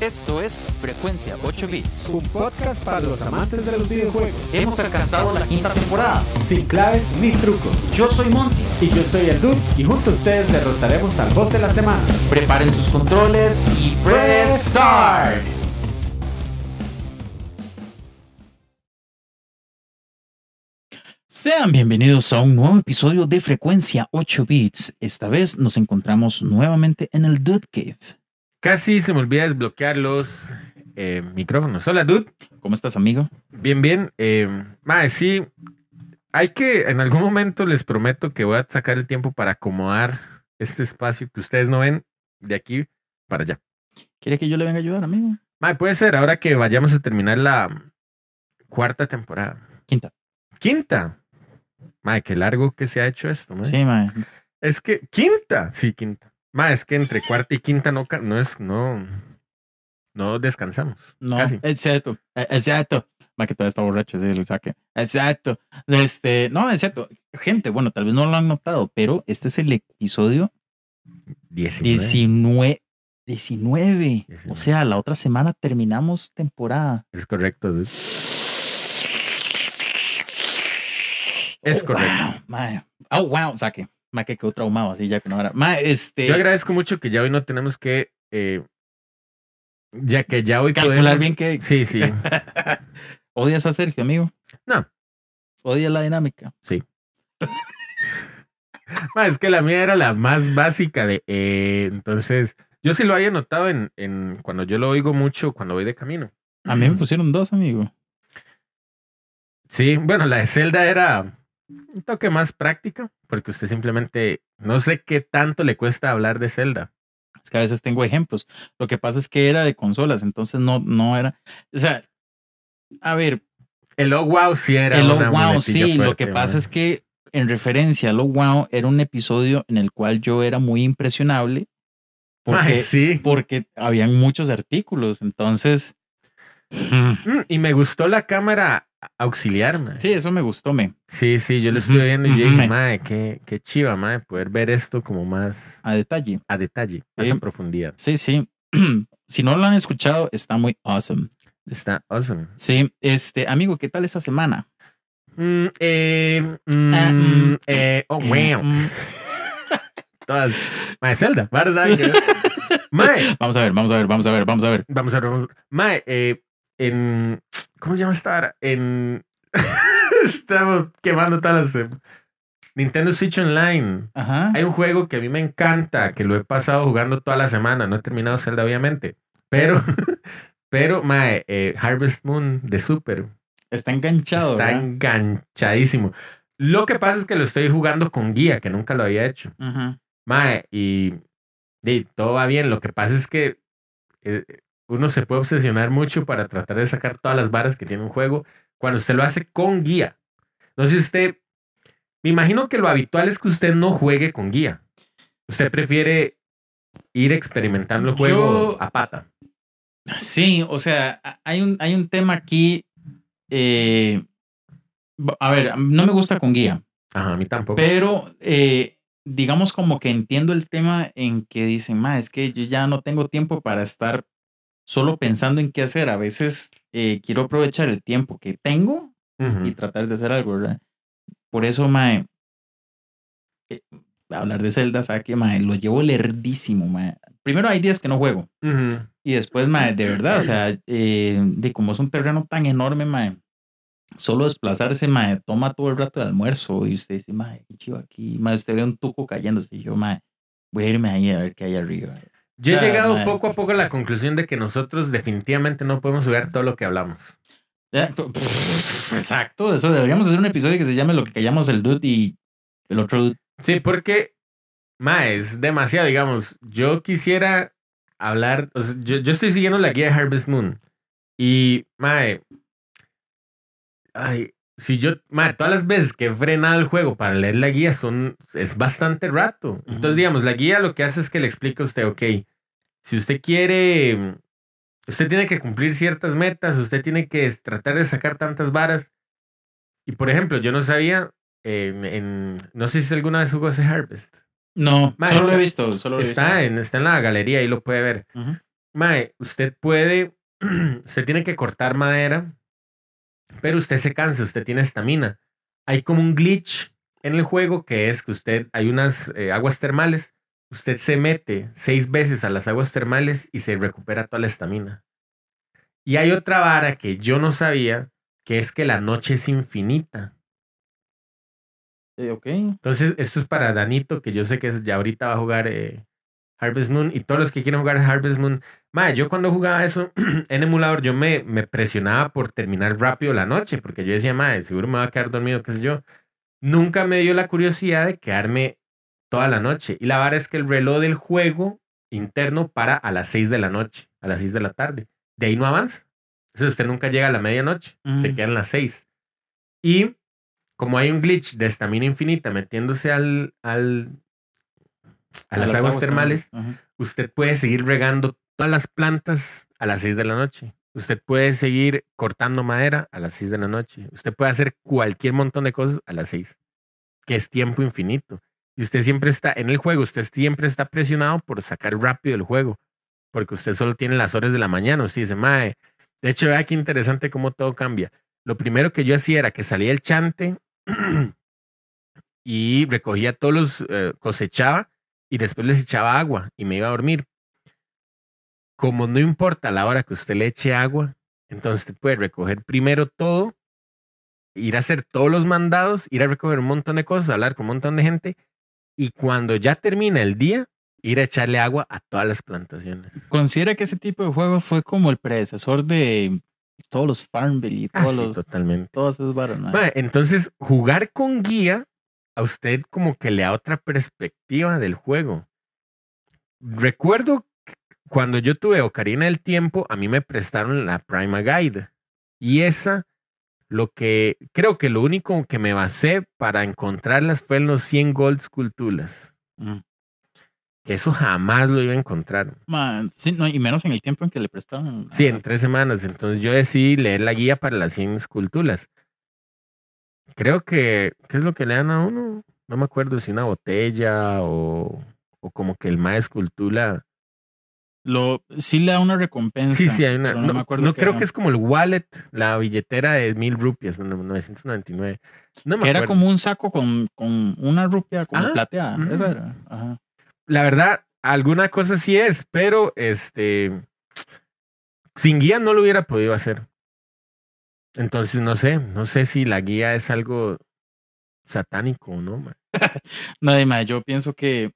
Esto es Frecuencia 8 Bits. Un podcast para los amantes de los videojuegos. Hemos alcanzado la quinta temporada. Sin claves ni trucos. Yo soy Monty. Y yo soy el Dude. Y junto a ustedes derrotaremos al boss de la semana. Preparen sus controles y press start. Sean bienvenidos a un nuevo episodio de Frecuencia 8 Bits. Esta vez nos encontramos nuevamente en el Dude Cave. Casi se me olvida desbloquear los eh, micrófonos. Hola, dude. ¿Cómo estás, amigo? Bien, bien. Eh, mae, sí. Hay que, en algún momento les prometo que voy a sacar el tiempo para acomodar este espacio que ustedes no ven de aquí para allá. ¿Quiere que yo le venga a ayudar, amigo? Mae, puede ser ahora que vayamos a terminar la cuarta temporada. Quinta. Quinta. Mae, qué largo que se ha hecho esto, mae. Sí, mae. Es que, quinta. Sí, quinta. Mae, es que entre cuarta y quinta no, no es, no, no descansamos. No, Casi. exacto, e- exacto. Más que todavía está borracho, sí, lo saque. Exacto. Este, no, es cierto. Gente, bueno, tal vez no lo han notado, pero este es el episodio 19. 19. 19. O 19. sea, la otra semana terminamos temporada. Es correcto, dude. Es Oh, correcto. Wow. Oh, wow, saque. Más que quedó traumado así ya que no era. Ma, este. Yo agradezco mucho que ya hoy no tenemos que, eh, ya que ya hoy calcular podemos- bien que. Sí, sí. ¿Odias a Sergio, amigo? No. ¿Odias la dinámica? Ma, es que la mía era la más básica de, eh, entonces, yo sí lo había notado en, en cuando yo lo oigo mucho cuando voy de camino. A mí me pusieron dos, amigo. Sí, bueno, la de Zelda era un toque más práctica, porque usted simplemente, no sé qué tanto le cuesta hablar de Zelda. Es que a veces tengo ejemplos. Lo que pasa es que era de consolas, entonces no, no era. O sea, a ver, El Oh Wow sí era el Oh Wow, sí. lo que pasa es que en referencia al Oh Wow era un episodio en el cual yo era muy impresionable porque, Ay, sí. porque habían muchos artículos. Entonces, Mm, y me gustó la cámara auxiliar, ma. sí, eso me gustó, me. Sí, sí, yo lo estuve viendo y dije, mae, qué, qué chiva, mae, poder ver esto como más A detalle. a detalle, más Sí. en profundidad. Sí, sí. si no lo han escuchado, está muy awesome. Está awesome. Sí, este, amigo, ¿qué tal esta semana? Mm, eh, mm, Ah, mm. eh, oh, Eh, wow. Todas. Mae, Zelda, ¿verdad? mae, Vamos a ver, vamos a ver, vamos a ver, vamos a ver. vamos a ver. Mae, eh, en. ¿Cómo se llama esta hora? En. Estamos quemando todas las. eh, Nintendo Switch Online. Ajá. Hay un juego que a mí me encanta, que lo he pasado jugando toda la semana. No he terminado Zelda, obviamente. Pero, pero, mae, eh, Harvest Moon de Super Está enganchado. está ¿verdad? enganchadísimo. Lo que pasa es que lo estoy jugando con guía, que nunca lo había hecho. Ajá. Mae, y, y todo va bien. Lo que pasa es que eh, uno se puede obsesionar mucho para tratar de sacar todas las varas que tiene un juego cuando usted lo hace con guía. No sé si usted. Me imagino que lo habitual es que usted no juegue con guía. Usted prefiere ir experimentando el juego Yo- a pata. Sí, o sea, hay un, hay un tema aquí. eh, a ver, no me gusta con guía, Ajá, a mí tampoco. pero eh, digamos como que entiendo el tema en que dicen, ma, es que yo ya no tengo tiempo para estar solo pensando en qué hacer. A veces eh, quiero aprovechar el tiempo que tengo y tratar de hacer algo, ¿verdad? Por eso, mae, eh, hablar de Zelda, ¿sabe qué, mae? Lo llevo lerdísimo, mae. Primero hay días que no juego. Y después, mae, de verdad, o sea, eh, de como es un terreno tan enorme, mae, solo desplazarse, mae, toma todo el rato de almuerzo y usted dice, mae, qué chido aquí, mae, usted ve un tuco cayéndose y yo, mae, voy a irme ahí a ver qué hay arriba. Yo he Ah, llegado poco a poco a la conclusión de que nosotros definitivamente no podemos jugar todo lo que hablamos. Ya, Exacto, eso deberíamos hacer un episodio que se llame Lo que callamos el dude y el otro dude. Sí, porque, ma, es demasiado, digamos, yo quisiera hablar, o sea, yo, yo estoy siguiendo la guía de Harvest Moon y, mae, ay, si yo, mae, todas las veces que he frenado el juego para leer la guía son, es bastante rato. Entonces, digamos, la guía lo que hace es que le explica a usted, ok, si usted quiere, usted tiene que cumplir ciertas metas, usted tiene que tratar de sacar tantas varas. Y, por ejemplo, yo no sabía, en, en- no sé si alguna vez jugó ese Harvest. No, Ma, solo lo está- he visto, solo lo he Está visto. en, está en la galería, ahí lo puede ver. Ujú. mae, usted puede, usted tiene que cortar madera, pero usted se cansa, usted tiene estamina. Hay como un glitch en el juego que es que usted, hay unas eh, aguas termales, usted se mete seis veces a las aguas termales y se recupera toda la estamina. Y hay otra vara que yo no sabía, que es que la noche es infinita. Eh, ok. Entonces, esto es para Danito, que yo sé que ya ahorita va a jugar eh, Harvest Moon. Y todos los que quieren jugar Harvest Moon. Mae, yo cuando jugaba eso en emulador, yo me, me presionaba por terminar rápido la noche, porque yo decía, mae, seguro me va a quedar dormido, qué sé yo. Nunca me dio la curiosidad de quedarme toda la noche. Y la vara es que el reloj del juego interno para a las 6 de la noche, a las 6 de la tarde. De ahí no avanza. Entonces usted nunca llega a la medianoche, se Mm. quedan las 6. Y como hay un glitch de estamina infinita metiéndose al, al, a, las, aguas, termales, usted puede seguir regando todas las plantas a las 6 de la noche. Usted puede seguir cortando madera a las 6 de la noche. Usted puede hacer cualquier montón de cosas a las 6, que es tiempo infinito. Y usted siempre está en el juego, usted siempre está presionado por sacar rápido el juego, porque usted solo tiene las horas de la mañana. Usted dice, mae, de hecho, vea qué interesante cómo todo cambia. Lo primero que yo hacía era que salía el chante y recogía todos los, eh, cosechaba y después les echaba agua y me iba a dormir. Como no importa la hora que usted le eche agua, entonces usted puede recoger primero todo, ir a hacer todos los mandados, ir a recoger un montón de cosas, hablar con un montón de gente y cuando ya termina el día, ir a echarle agua a todas las plantaciones. Considera que ese tipo de juegos fue como el predecesor de todos los Farmville y Ah, todos sí, los, totalmente. varas, mae. Mae, entonces, jugar con guía a usted como que le da otra perspectiva del juego. Recuerdo cuando yo tuve Ocarina del Tiempo, a mí me prestaron la Prima Guide. Y esa, lo que creo que lo único que me basé para encontrarlas fue en los 100 Gold Sculpturas. Mm. Que eso jamás lo iba a encontrar. Sí, no, y menos en el tiempo en que le prestaban. Sí, en tres semanas. Entonces yo decidí leer la guía para las 100 esculturas. Creo que, ¿qué es lo que le dan a uno? No me acuerdo si una botella o, o como que el más escultura. Lo, sí le da una recompensa. Sí, sí, hay una. No, no me acuerdo no, creo era. que es como el wallet, la billetera de mil rupias, no, 999. No me Que era como un saco con, con una rupia como Ajá. plateada. Ujú. Esa era. Ajá. La verdad, alguna cosa sí es, pero este. Sin guía no lo hubiera podido hacer. Entonces, no sé, no sé si la guía es algo satánico o no. man. No, yo pienso que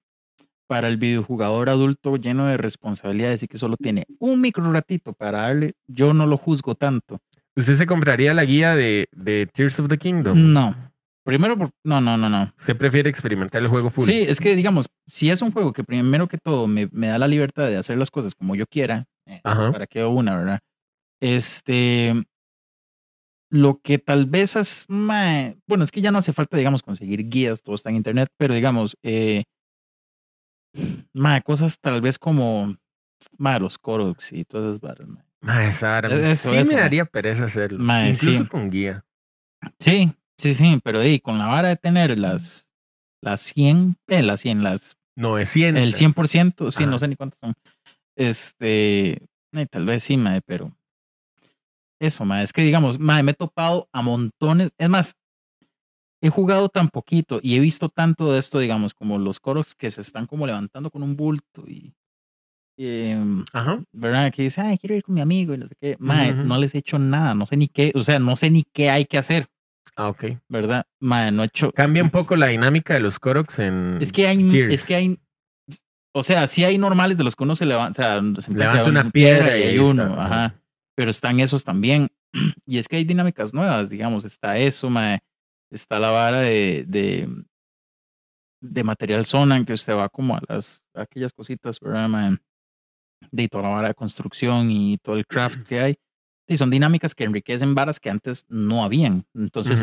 para el videojugador adulto lleno de responsabilidades y que solo tiene un micro ratito para darle, yo no lo juzgo tanto. ¿Usted se compraría la guía de, de Tears of the Kingdom? No. Primero, por- no, no, no, no. ¿Usted prefiere experimentar el juego full? Sí, es que digamos, si es un juego que primero que todo me, me da la libertad de hacer las cosas como yo quiera, eh, para que una, ¿verdad? Este, lo que tal vez es, bueno, es que ya no hace falta, digamos, conseguir guías, todo está en internet, pero digamos, eh, mae, cosas tal vez como, mae, los Koroks y todas esas varas, mae. Ma, esa vara, Eso, sí eso, me ma. daría pereza hacerlo. Ma, Incluso sí. con guía. Sí, sí, sí, pero di, con la vara de tener las, las 100, eh, las 100, las 900. El 100%, sí, Ajá. no sé ni cuántos son. Este, eh, tal vez sí, mae, pero eso, mae, es que digamos, mae, me he topado a montones, es más, he jugado tan poquito y he visto tanto de esto, digamos, como los coros que se están como levantando con un bulto y, em, Ajá. ¿verdad? Que dice, ay, quiero ir con mi amigo y no sé qué, mae, no les he hecho nada, no sé ni qué, o sea, no sé ni qué hay que hacer, Ah, ok. ¿verdad? Mae, no he hecho, Cambia un poco la dinámica de los Koroks en. Es que hay, Tears. es que hay, o sea, sí hay normales de los que uno se levanta, o sea, se Levanta una piedra y hay uno, está, ajá. Pero están esos también. Y es que hay dinámicas nuevas, digamos, está eso, mae, está la vara de, de, de material Sonan, que usted va como a las, a aquellas cositas, ¿verdad? De toda la vara de construcción y todo el craft que hay. Y son dinámicas que enriquecen varas que antes no habían. Entonces,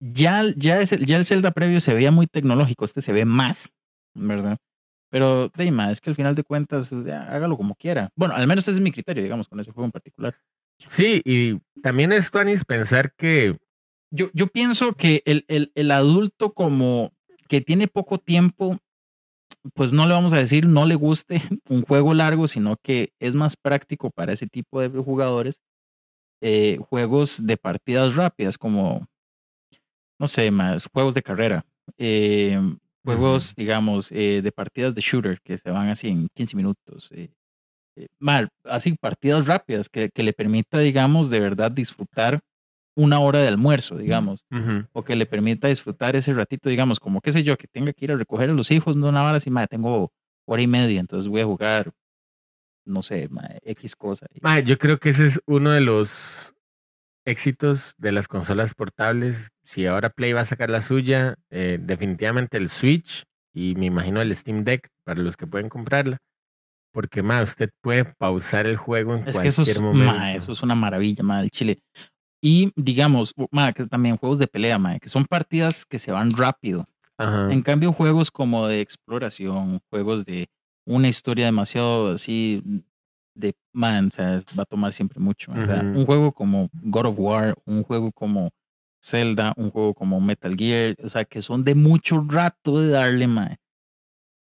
ya, ya, es el, ya el Zelda previo se veía muy tecnológico, este se ve más, ¿verdad? Pero, Deima, es que al final de cuentas, hágalo como quiera. Bueno, al menos ese es mi criterio, digamos, con ese juego en particular. Sí, y también es, Tuanis, pensar que. Yo, yo pienso que el, el, el adulto como que tiene poco tiempo, pues no le vamos a decir no le guste un juego largo, sino que es más práctico para ese tipo de jugadores eh, juegos de partidas rápidas, como, no sé, más juegos de carrera, eh, juegos, digamos, eh, de partidas de shooter que se van así en 15 minutos. Eh, mal, así partidas rápidas que, que le permita, digamos, de verdad disfrutar una hora de almuerzo, digamos, Ujú. o que le permita disfrutar ese ratito, digamos, como qué sé yo, que tenga que ir a recoger a los hijos, no una hora así, madre, tengo hora y media, entonces voy a jugar, no sé, madre, X cosa. Mae, yo creo que ese es uno de los éxitos de las consolas portables. Si ahora Play va a sacar la suya, eh, definitivamente el Switch y me imagino el Steam Deck para los que pueden comprarla. Porque más usted puede pausar el juego en Es que cualquier eso es, momento. ma, eso es una maravilla, ma, el chile. Y digamos, ma, que también juegos de pelea, ma, que son partidas que se van rápido. Ajá. En cambio, juegos como de exploración, juegos de una historia demasiado así de man, o sea, va a tomar siempre mucho. o sea, Ujú. un juego como God of War, un juego como Zelda, un juego como Metal Gear, o sea, que son de mucho rato de darle, mae.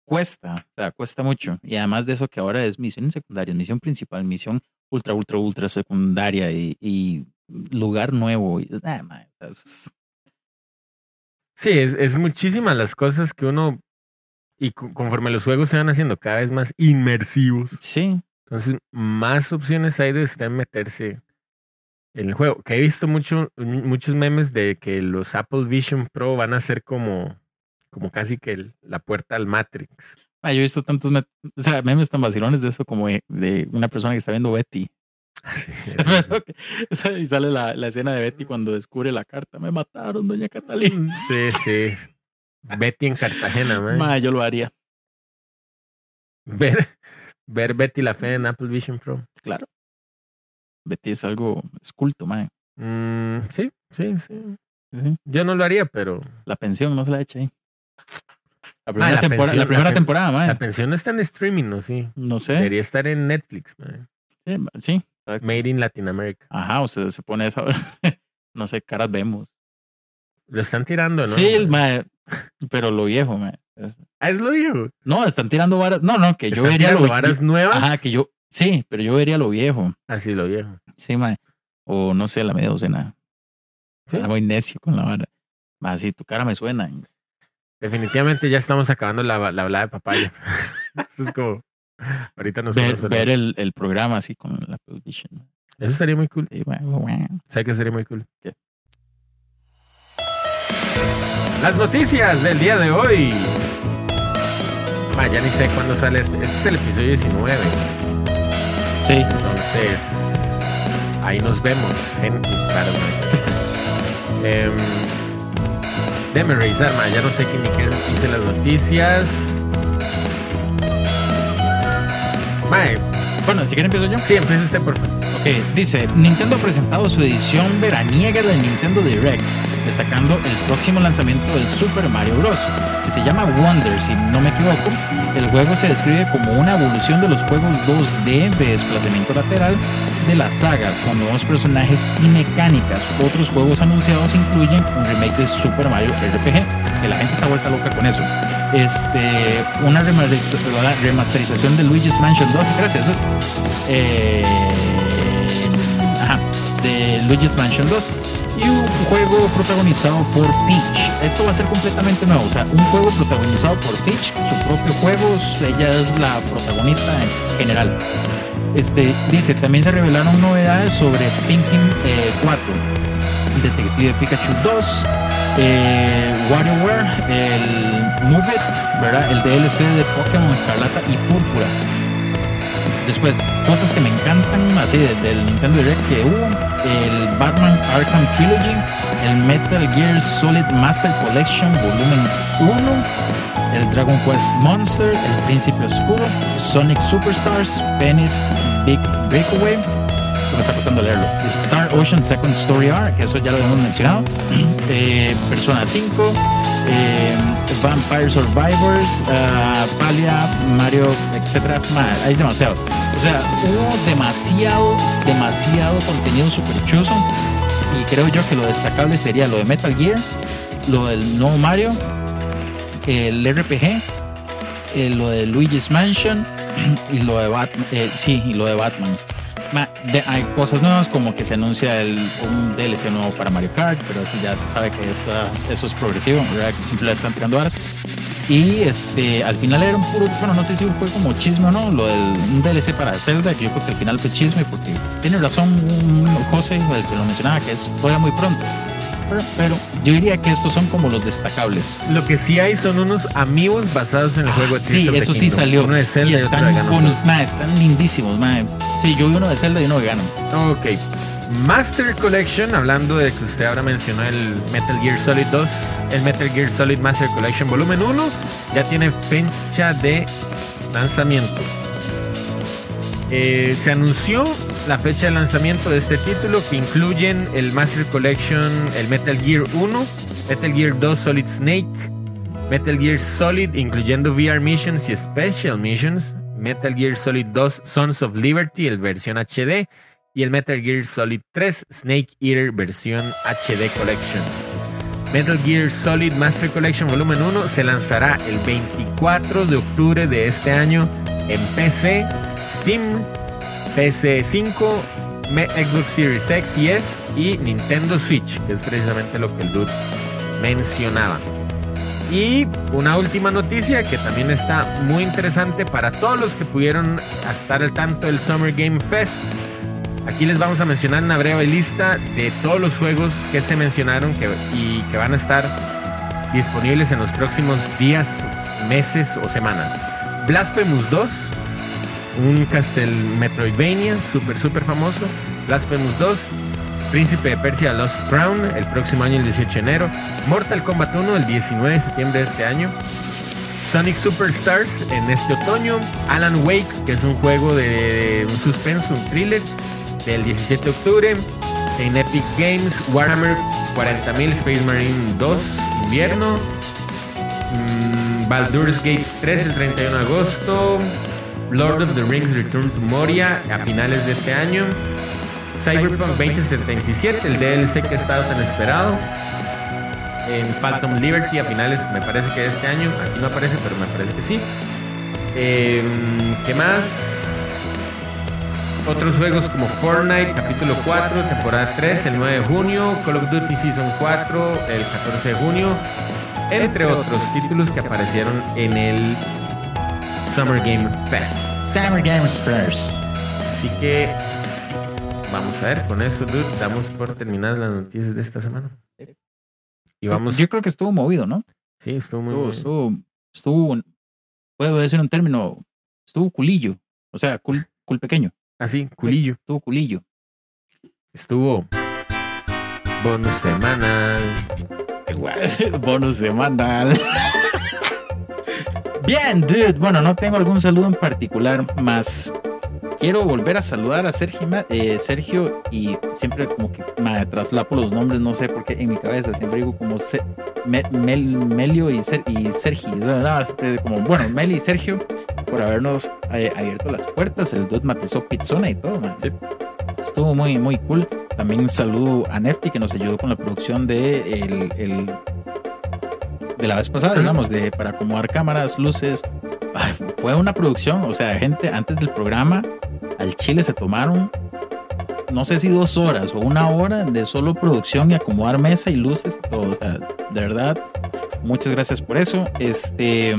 Cuesta, o sea, cuesta mucho. Y además de eso que ahora es misión secundaria, misión principal, misión ultra, ultra, ultra secundaria y, y lugar nuevo. Y, ah, es- Sí, es, es muchísimas las cosas que uno. Y co- conforme los juegos se van haciendo cada vez más inmersivos, sí, entonces más opciones hay de usted meterse en el juego. Que he visto mucho, mu- muchos memes de que los Apple Vision Pro van a ser como, como casi que el- la puerta al Matrix. Ah, yo he visto tantos met- o sea, memes tan vacilones de eso como de, de una persona que está viendo Betty. Así es. y sale la, la escena de Betty cuando descubre la carta. Me mataron, doña Catalina. sí, sí. Betty en Cartagena, man. Ma, yo lo haría, Ver, ver Betty la Fe en Apple Vision Pro. claro. Betty es algo, es culto, mae. Mm, sí, sí, sí. Yo no lo haría, pero La pensión no se la eche ahí. La primera, la tempora- pensión, la primera temporada, mae. la pensión no está en streaming, ¿no? Sí. No sé. Debería estar en Netflix, man. Sí, sí. Exacto. Made in Latin America. Ajá, o sea, se pone esa. no sé, caras vemos. Lo están tirando, ¿no? Sí, mae, pero lo viejo, mae. Ah, es lo viejo. No, están tirando varas. No, no, que yo Están vería lo tirando varas nuevas. Ajá, que yo. Sí, pero yo vería lo viejo. Así lo viejo. Sí, mae. O no sé, la media docena. Sí. Era muy necio con la vara. Más si tu cara me suena. Definitivamente ya estamos acabando la, la hablada de papaya. Esto es como. Ahorita nos Ver, vamos a ver el, el programa así con la Apple Vision. Eso estaría muy cool. Sí, mae. ¿Sabes que sería muy cool? ¿Qué? Las noticias del día de hoy. Ma, ya ni sé cuándo sale este. Este es el episodio 19. Sí, Entonces, ahí nos vemos, gente. Claro. Em, déjame revisar, ma. Ya no sé quién ni qué dice las noticias. Mae, bueno, si quieren empiezo yo. sí, empieza usted, por favor. Ok, dice, Nintendo ha presentado su edición veraniega del Nintendo Direct, destacando el próximo lanzamiento del Super Mario Bros., que se llama Wonder, si no me equivoco. El juego se describe como una evolución de los juegos 2D de desplazamiento lateral de la saga, con nuevos personajes y mecánicas. Otros juegos anunciados incluyen un remake de Super Mario RPG, que la gente está vuelta loca con eso. Este, una remasteriz- remasterización de Luigi's Mansion 2, gracias. Eh, ajá, de Luigi's Mansion 2 y un juego protagonizado por Peach. Esto va a ser completamente nuevo, o sea, un juego protagonizado por Peach, su propio juego, ella es la protagonista en general. Este dice, también se revelaron novedades sobre Pinkin eh, 4, Detective Pikachu 2, eh, WarioWare, el Move It, ¿verdad? El DLC de Pokémon Escarlata y Púrpura. Después, cosas que me encantan, así de- del Nintendo Direct que hubo, el Batman Arkham Trilogy, el Metal Gear Solid Master Collection Volumen 1, el Dragon Quest Monster, el Príncipe Oscuro, Sonic Superstars, Penny's Big Breakaway, me está costando leerlo, Star Ocean Second Story que eso ya lo habíamos mencionado, eh, Persona 5, eh, Vampire Survivors, ah, Palia, Mario. Ma, Hay demasiado. O sea, hubo demasiado, demasiado contenido super chuzo. Y creo yo que lo destacable sería lo de Metal Gear, lo del nuevo Mario, el RPG, eh, lo de Luigi's Mansion y lo de Batman. eh, sí, y lo de Batman. De- hay cosas nuevas como que se anuncia un DLC nuevo para Mario Kart, pero ya se sabe que eso es progresivo, ¿verdad? Que siempre le están tirando varas. Y este, al final era un puro, bueno, no sé si fue como chisme o no, lo del un DLC para Zelda, que yo creo que al final fue chisme, porque tiene razón un José, el que lo mencionaba, que es todavía muy pronto. Pero, yo diría que estos son como los destacables. Lo que sí hay son unos amigos basados en el juego de Sí, eso sí Kingdom. salió. Uno de Zelda y, y otro están, de Ganon. boni- ma, están lindísimos, ma. Sí, yo vi uno de Zelda y uno de Ganon. Ok. Master Collection, hablando de que usted ahora mencionó el Metal Gear Solid 2, el Metal Gear Solid Master Collection Volumen 1, ya tiene fecha de lanzamiento. Eh, se anunció la fecha de lanzamiento de este título que incluyen el Master Collection, el Metal Gear 1, Metal Gear 2 Solid Snake, Metal Gear Solid incluyendo VR Missions y Special Missions, Metal Gear Solid 2 Sons of Liberty, el versión HD, y el Metal Gear Solid 3 Snake Eater versión HD Collection. Metal Gear Solid Master Collection Volumen 1 se lanzará el 24 de octubre de este año en PC, Steam, PC5, Me- Xbox Series X y S y Nintendo Switch, que es precisamente lo que el dude mencionaba. Y una última noticia que también está muy interesante para todos los que pudieron estar al tanto del Summer Game Fest. Aquí les vamos a mencionar una breve lista de todos los juegos que se mencionaron y que van a estar disponibles en los próximos días, meses o semanas. Blasphemous 2, un Castle Metroidvania súper, súper famoso. Blasphemous 2, Príncipe de Persia Lost Crown, el próximo año, el 18 de enero. Mortal Kombat 1, el 19 de septiembre de este año. Sonic Superstars en este otoño. Alan Wake, que es un juego de un suspenso, un thriller, del 17 de octubre. En Epic Games, Warhammer 40.000 Space Marine 2, invierno. Mm, Baldur's Gate 3 el 31 de agosto. Lord of the Rings Return to Moria a finales de este año. Cyberpunk 2077, el DLC que ha tan esperado. En Phantom Liberty a finales, me parece que este año. Aquí no aparece, pero me parece que sí. Em, ¿Qué más? Otros juegos como Fortnite, capítulo 4, temporada 3, el 9 de junio. Call of Duty Season 4, el 14 de junio. Entre otros títulos que aparecieron en el Summer Game Fest. Summer Games First. Así que vamos a ver, con eso, dude, damos por terminadas las noticias de esta semana. Y vamos, Yo creo que estuvo movido, ¿no? sí, estuvo muy Estuvo, estuvo, estuvo, puedo decir un término, estuvo culillo. O sea, cul, cul pequeño. Así, culillo. Estuvo culillo. Estuvo bonus semanal. Bonus semanal. Bien, dude. Bueno, no tengo algún saludo en particular, más quiero volver a saludar a Sergio, Ma- eh, Sergio y siempre como que me traslapo los nombres, no sé por qué en mi cabeza siempre digo como Se- Me- Mel- Melio y, Ser- y Sergi. o sea, nada, siempre como, bueno, Meli y Sergio por habernos eh, abierto las puertas. El dude matizó pizzona y todo, man. Estuvo muy, muy cool. También saludo a Nefty que nos ayudó con la producción de el, el- de la vez pasada, digamos, de para acomodar cámaras, luces. Ay, fue una producción, o sea, gente antes del programa al Chile se tomaron no sé si dos horas o una hora de solo producción y acomodar mesa y luces y todo. O sea, de verdad, muchas gracias por eso. Este.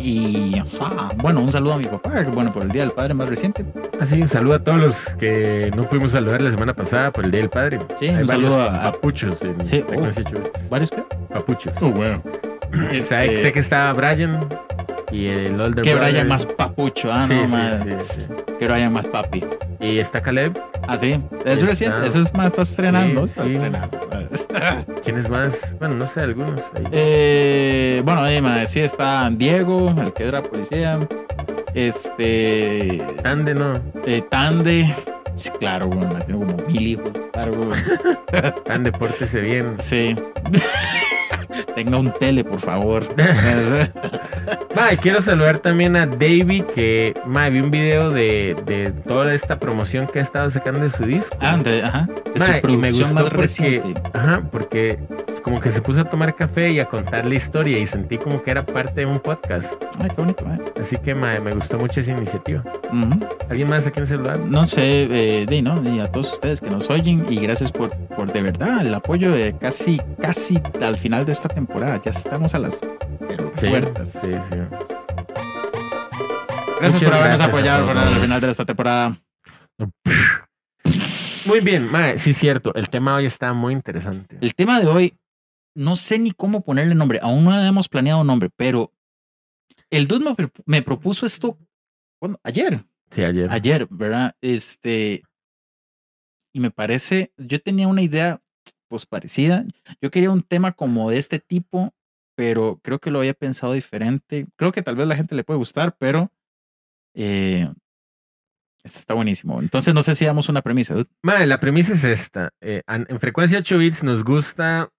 Y ah, bueno, un saludo a mi papá, que bueno, por el Día del Padre más reciente. Así, saludo a todos los que no pudimos saludar la semana pasada por el Día del Padre. Sí, Hay un saludo a- papuchos en Sí, Chubets. ¿Varios qué? Papuchos. bueno. Sé, sé que está Brian y el Older Que Brother. Brian más papucho, ah, sí, no, sí, más. sí, sí. Que Brian más papi. Y está Caleb. Ah, sí. Eso Está- reciente. Eso es más, estás estrenando. Sí, estás sí. estrenando. ¿Quién es más? Bueno, no sé, algunos. ahí. Eh, bueno, ahí me decía está Diego, el que era policía. Este. Ande, no. eh, Tande. Sí, claro, bueno, tengo como mil hijos. Claro, güey. Ande, pórtese bien. Sí. Tenga un tele, por favor. Y quiero saludar también a Davey, que ma, vi un video de, de toda esta promoción que ha estado sacando de su disco. ah, de- ajá. De Ma, su y me gustó más porque, reciente. ajá, porque como que se puso a tomar café y a contar la historia y sentí como que era parte de un podcast. Ay, qué bonito, eh. Así que ma, me gustó mucho esa iniciativa. Ujú. ¿Alguien más a quien saludar? No sé, eh, di, ¿no? Y a todos ustedes que nos oyen y gracias por, por de verdad el apoyo de casi, casi al final de esta temporada. Ya estamos a las Sí, puertas. sí, sí. Gracias Muchas por habernos gracias apoyado por al final de esta temporada. Muy bien, ma, sí, cierto. El tema hoy está muy interesante. El tema de hoy, no sé ni cómo ponerle nombre. Aún no hemos planeado nombre, pero el dude me, pro- me propuso esto ayer. Sí, ayer. Ayer, ¿verdad? Este. Y me parece, yo tenía una idea pues parecida. Yo quería un tema como de este tipo, pero creo que lo había pensado diferente. Creo que tal vez la gente le puede gustar, pero eh, este está buenísimo. Entonces no sé si damos una premisa. dude. Ma, la premisa es esta. Eh, en frecuencia 8 bits nos gusta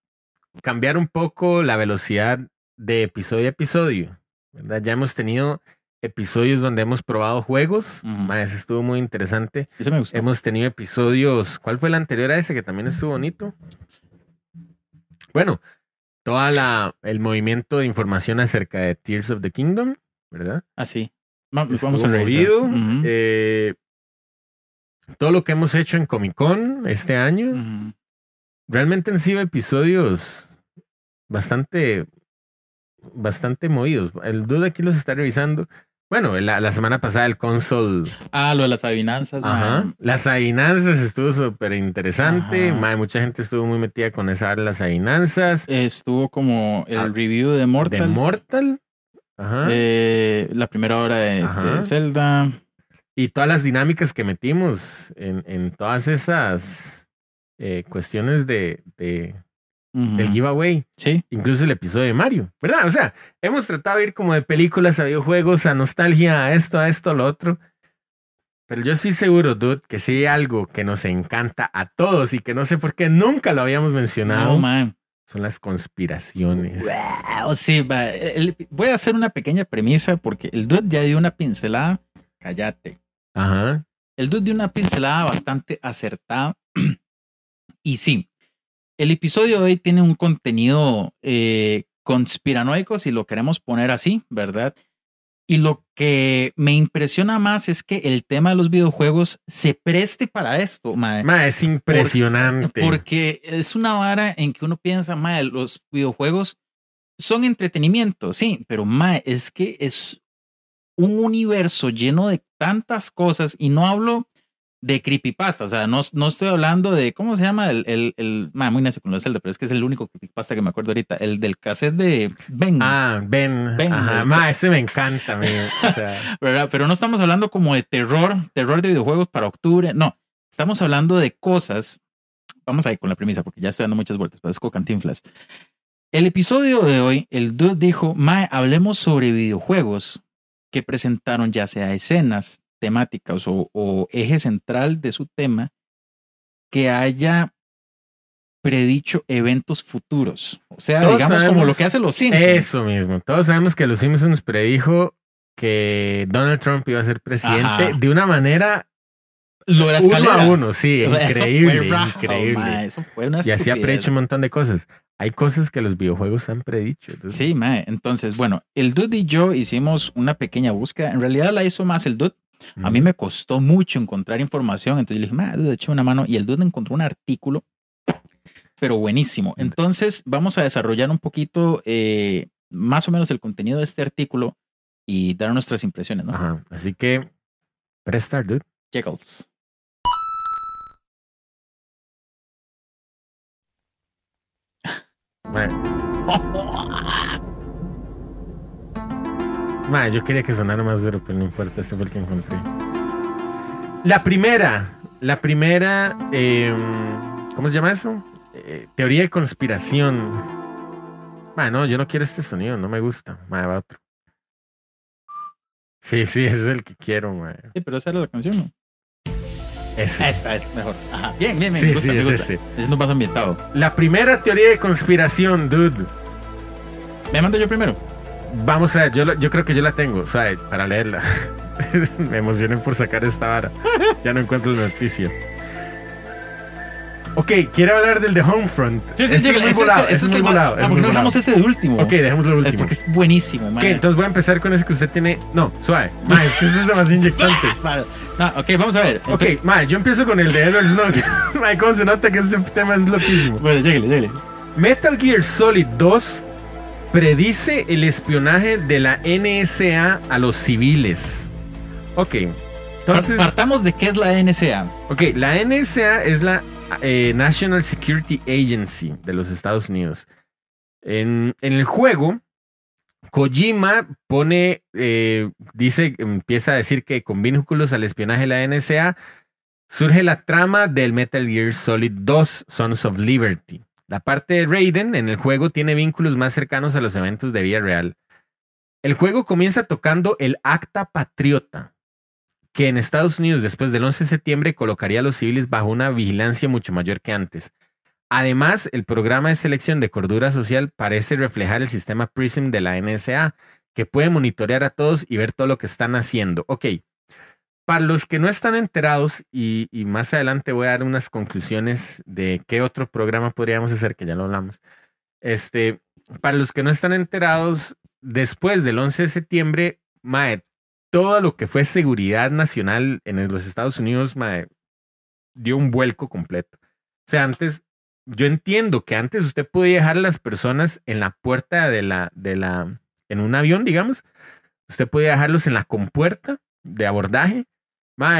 cambiar un poco la velocidad de episodio a episodio. ¿verdad? Ya hemos tenido episodios donde hemos probado juegos. Ese estuvo muy interesante. Ese me gustó. Hemos tenido episodios. ¿Cuál fue el anterior a ese que también estuvo bonito? Bueno, toda la el movimiento de información acerca de Tears of the Kingdom, ¿verdad? Así. Estuvo Vamos a revisar. Eh, todo lo que hemos hecho en Comic Con este año. Realmente han sido episodios bastante, bastante movidos. El dude aquí los está revisando. Bueno, la, la semana pasada el console, Ah, lo de las adivinanzas. ajá. man. Las adivinanzas estuvo súper interesante. Mucha gente estuvo muy metida con esa de las adivinanzas. Estuvo como el Ah, review de Mortal. De Mortal. Ajá. eh, la primera hora de, Ajá. de Zelda. y todas las dinámicas que metimos en, en todas esas eh, cuestiones de, de, Del giveaway. Sí. incluso el episodio de Mario, ¿verdad? O sea, hemos tratado de ir como de películas a videojuegos, a nostalgia, a esto, a esto, a lo otro. Pero yo sí seguro, dude, que sí hay algo que nos encanta a todos y que no sé por qué nunca lo habíamos mencionado. No, man. son las conspiraciones. Wow, sí, va, el- voy a hacer una pequeña premisa porque el dude ya dio una pincelada. Cállate. Ajá. El dude dio una pincelada bastante acertada. y sí, el episodio de hoy tiene un contenido eh, conspiranoico, si lo queremos poner así, ¿verdad? Y lo que me impresiona más es que el tema de los videojuegos se preste para esto, mae. Ma, es impresionante. Porque es una vara en que uno piensa, mae, los videojuegos son entretenimiento, sí, pero mae, es que es un universo lleno de tantas cosas y no hablo de creepypasta, o sea, no, no estoy hablando de, ¿cómo se llama? El, el, el mae, muy necio con lo Zelda, pero es que es el único creepypasta que me acuerdo ahorita, el del cassette de Ben, Ah, Ben. Ben, Ajá. el- Ma, ese me encanta, amigo. O sea. Pero no estamos hablando como de terror, terror de videojuegos para octubre, no, estamos hablando de cosas, vamos a ir con la premisa porque ya estoy dando muchas vueltas, parezco cantinflas. El episodio de hoy, el dude dijo, Mae, hablemos sobre videojuegos que presentaron ya sea escenas temáticas o, o eje central de su tema que haya predicho eventos futuros. O sea, Todos digamos como lo que hacen los Simpsons. Eso mismo. Todos sabemos que los Simpsons predijo que Donald Trump iba a ser presidente Ajá. de una manera Lo de la uno a uno, sí, Eso fue increíble, increíble. eso fue una y así ha prehecho un montón de cosas. Hay cosas que los videojuegos han predicho. entonces- Sí, mae. Entonces, bueno, el dude y yo hicimos una pequeña búsqueda. En realidad la hizo más el dude. A mí me costó mucho encontrar información. Entonces yo le dije, mae, dude, eché una mano. Y el dude encontró un artículo, pero buenísimo. Entonces, vamos a desarrollar un poquito eh, más o menos el contenido de este artículo y dar nuestras impresiones, ¿no? Ajá. Así que, press start, dude. Mae, mae, yo quería que sonara más duro, pero no importa, este fue el que encontré. La primera, la primera, em, ¿cómo se llama eso? Eh, teoría de conspiración. Mae, no, yo no quiero este sonido, no me gusta. Mae, va otro. Sí, sí, ese es el que quiero, mae. Sí, pero esa era la canción, ¿no? Ese. Esta es mejor. Ajá. Bien, bien, bien. Sí, me gusta, sí, me ese, gusta. sí. Es más ambientado. La primera teoría de conspiración, dude. Me mando yo primero. Vamos a ver, yo, yo creo que yo la tengo, o sea, para leerla. Me emocioné por sacar esta vara. Ya no encuentro la noticia. Ok, quiero hablar del de Homefront. Ese es muy volado, ese es muy volado. Es ¿por muy no dejamos ese de último? Ok, dejémoslo Es último. porque es buenísimo, Ok, man. entonces voy a empezar con ese que usted tiene. No, suave. Ma, es que ese es demasiado inyectante. No, ok, vamos a ver. Ok, ma, yo empiezo con el de Edward Snowden. Ma, ¿cómo se nota que este tema es loquísimo? Bueno, lléguele, lléguele. Metal Gear Solid 2 predice el espionaje de la NSA a los civiles. Ok, entonces. Partamos de qué es la NSA. Ok, la NSA es la eh, National Security Agency de los Estados Unidos. En, en el juego, Kojima pone, eh, dice, empieza a decir que con vínculos al espionaje de la NSA surge la trama del Metal Gear Solid 2, Sons of Liberty. La parte de Raiden en el juego tiene vínculos más cercanos a los eventos de vida real. El juego comienza tocando el Acta Patriota, que en Estados Unidos después del 11 de septiembre colocaría a los civiles bajo una vigilancia mucho mayor que antes. Además, el programa de selección de cordura social parece reflejar el sistema PRISM de la NSA, que puede monitorear a todos y ver todo lo que están haciendo. Ok, para los que no están enterados, y, más adelante voy a dar unas conclusiones de qué otro programa podríamos hacer, que ya lo hablamos. Este, para los que no están enterados, después del 11 de septiembre, Mae, todo lo que fue seguridad nacional en los Estados Unidos mae, dio un vuelco completo. O sea, antes, yo entiendo que antes usted podía dejar a las personas en la puerta de la, de la, en un avión, digamos, usted podía dejarlos en la compuerta de abordaje,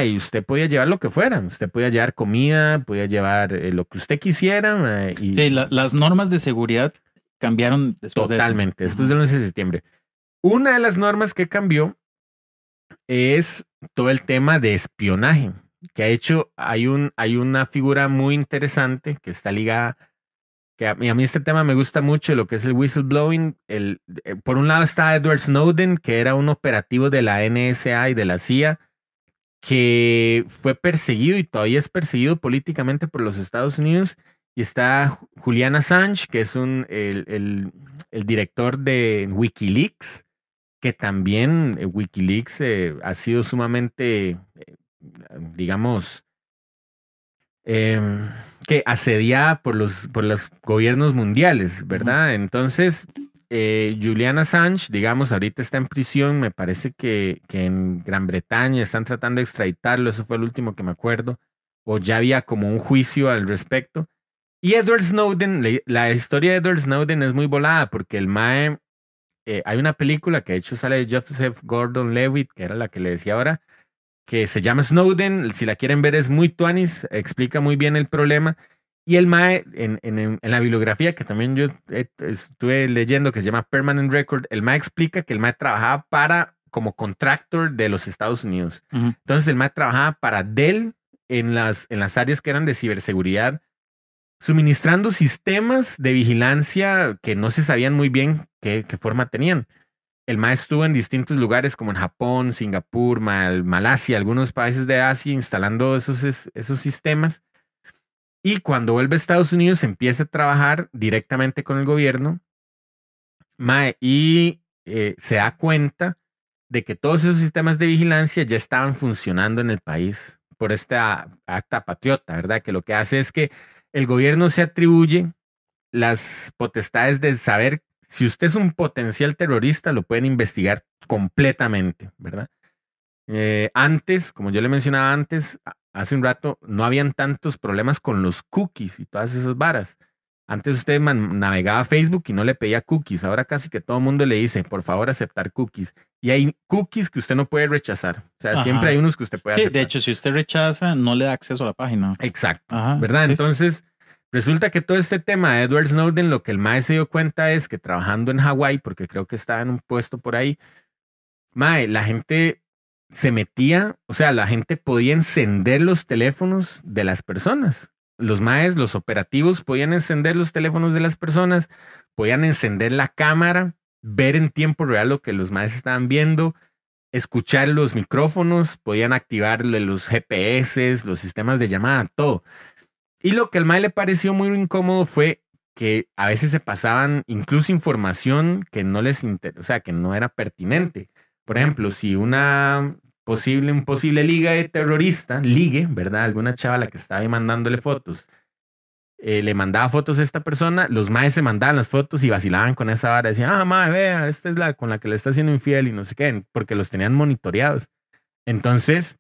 y usted podía llevar lo que fuera, usted podía llevar comida, podía llevar eh, lo que usted quisiera, y Sí, la- las normas de seguridad cambiaron después de. Totalmente, después del 11 de septiembre. Una de las normas que cambió es todo el tema de espionaje, que ha hecho, hay, un, hay una figura muy interesante que está ligada, que a mí, a mí este tema me gusta mucho, lo que es el whistleblowing. El, eh, por un lado está Edward Snowden, que era un operativo de la NSA y de la CIA, que fue perseguido y todavía es perseguido políticamente por los Estados Unidos. Y está Julian Assange, que es un, el, el- el director de Wikileaks, que también eh, Wikileaks eh, ha sido sumamente, eh, digamos, em, que asediada por los, por los gobiernos mundiales, ¿verdad? Entonces, eh, Julian Assange, digamos, ahorita está en prisión, me parece que, que en Gran Bretaña están tratando de extraditarlo, eso fue el último que me acuerdo, o ya había como un juicio al respecto. Y Edward Snowden, la historia de Edward Snowden es muy volada porque el Mae, eh, hay una película que de hecho sale de Joseph Gordon Levitt, que era la que le decía ahora, que se llama Snowden, si la quieren ver es muy tuanis, explica muy bien el problema. Y el Mae, en, en- en la bibliografía que también yo eh, estuve leyendo, que se llama Permanent Record, el Mae explica que el Mae trabajaba para, como contractor de los Estados Unidos. Ujú. Entonces el Mae trabajaba para Dell en las, en las áreas que eran de ciberseguridad, suministrando sistemas de vigilancia que no se sabían muy bien qué, qué forma tenían. El Mae estuvo en distintos lugares como en Japón, Singapur, Mal- Malasia, algunos países de Asia instalando esos, es- esos sistemas. Y cuando vuelve a Estados Unidos empieza a trabajar directamente con el gobierno. Y eh, se da cuenta de que todos esos sistemas de vigilancia ya estaban funcionando en el país por esta acta patriota, ¿verdad? Que lo que hace es que el gobierno se atribuye las potestades de saber si usted es un potencial terrorista, lo pueden investigar completamente, ¿verdad? Eh, antes, como yo le mencionaba antes, hace un rato, no habían tantos problemas con los cookies y todas esas varas. Antes usted navegaba a Facebook y no le pedía cookies. Ahora casi que todo el mundo le dice, por favor, aceptar cookies. Y hay cookies que usted no puede rechazar. O sea, Ajá. siempre hay unos que usted puede Sí, aceptar. de hecho, si usted rechaza, no le da acceso a la página. Exacto. Ajá. ¿Verdad? sí. Entonces, resulta que todo este tema de Edward Snowden, lo que el Mae se dio cuenta es que trabajando en Hawái, porque creo que estaba en un puesto por ahí, Mae, la gente se metía, o sea, la gente podía encender los teléfonos de las personas. Los Maes, los operativos, podían encender los teléfonos de las personas, podían encender la cámara, ver en tiempo real lo que los Maes estaban viendo, escuchar los micrófonos, podían activarle los GPS, los sistemas de llamada, todo. Y lo que al Mae le pareció muy incómodo fue que a veces se pasaban incluso información que no les inter que no era pertinente. Por ejemplo, si una posible, un posible liga de terrorista, ligue, ¿verdad? Alguna chavala que estaba ahí mandándole fotos, eh, le mandaba fotos a esta persona, los maes se mandaban las fotos y vacilaban con esa vara. Decían, ah, mae, vea, esta es la con la que le está haciendo infiel y no sé qué, porque los tenían monitoreados. Entonces,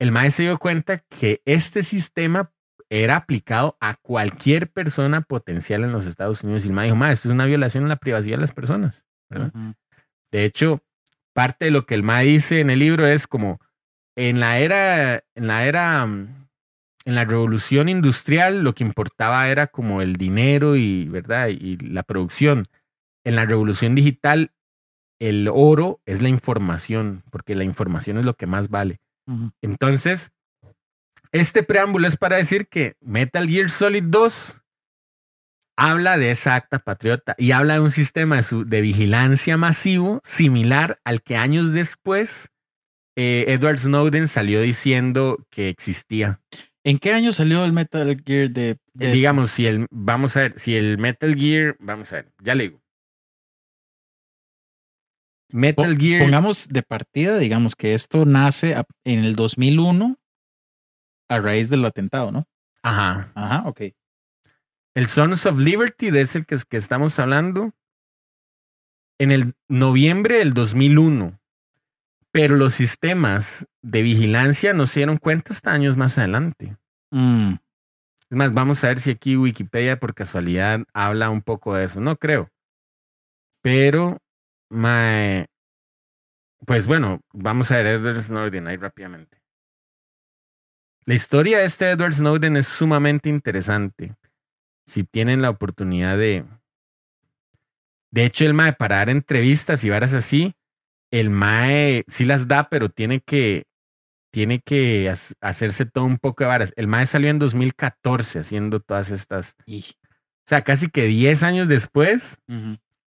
el mae se dio cuenta que este sistema era aplicado a cualquier persona potencial en los Estados Unidos. Y el mae dijo, mae, esto es una violación a la privacidad de las personas. ¿verdad? Ujú. De hecho, parte de lo que el Ma dice en el libro es como en la era, en la era, mm, en la revolución industrial, lo que importaba era como el dinero y, ¿verdad? Y la producción. En la revolución digital, el oro es la información, porque la información es lo que más vale. Entonces, este preámbulo es para decir que Metal Gear Solid 2 habla de esa acta patriota y habla de un sistema de, su- de vigilancia masivo similar al que años después eh, Edward Snowden salió diciendo que existía. ¿En qué año salió el Metal Gear de, de este? Digamos, si el, vamos a ver, si el Metal Gear, vamos a ver, ya le digo. Metal Gear, Pongamos de partida, digamos que esto nace en el 2001 a raíz del atentado, ¿no? ajá. Ajá, ok. El Sons of Liberty, de ese que, que estamos hablando, en el noviembre del 2001. Pero los sistemas de vigilancia no se dieron cuenta hasta años más adelante. Mm, Es más, vamos a ver si aquí Wikipedia por casualidad habla un poco de eso. No creo. Pero, pues bueno, vamos a ver Edward Snowden ahí rápidamente. La historia de este Edward Snowden es sumamente interesante. Si tienen la oportunidad de... De hecho, el mae, para dar entrevistas y varas así, el mae sí las da, pero tiene que tiene que hacerse todo un poco de varas. El mae salió en 2014 haciendo todas estas. y- O sea, casi que 10 años después.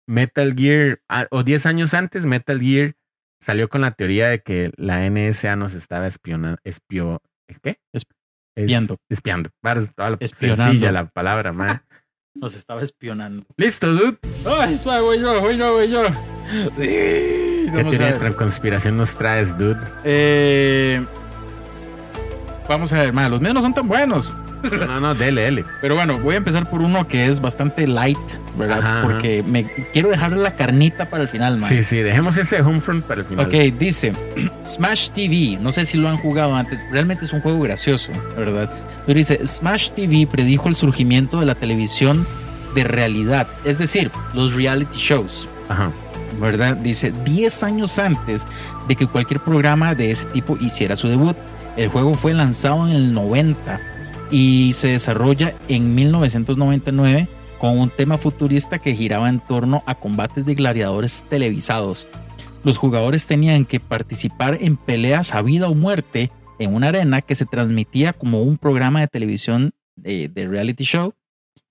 Metal Gear, ah, o 10 años antes, Metal Gear salió con la teoría de que la NSA nos estaba espionando. Espio, ¿Qué? Es- Espiando. espiando. Varas, toda la- Espionando. Sencilla la palabra, mae. Nos estaba espionando. Listo, dude. Ay, suave, voy yo, voy yo, voy yo. ¿Qué teoría de conspiración nos traes, dude? Eh, vamos a ver, ma, los míos no son tan buenos. No, no, no, dele, dele. Pero bueno, voy a empezar por uno que es bastante light, ¿verdad? Ajá, ajá. Porque me quiero dejar la carnita para el final, man. Sí, sí, dejemos ese Homefront para el final. Ok, dice Smash TV. No sé si lo han jugado antes. Realmente es un juego gracioso, ¿verdad? Pero dice Smash TV predijo el surgimiento de la televisión de realidad, es decir, los reality shows. Ajá. ¿verdad? Dice 10 años antes de que cualquier programa de ese tipo hiciera su debut. El juego fue lanzado en el 90 y se desarrolla en 1999 con un tema futurista que giraba en torno a combates de gladiadores televisados. Los jugadores tenían que participar en peleas a vida o muerte en una arena que se transmitía como un programa de televisión de, de reality show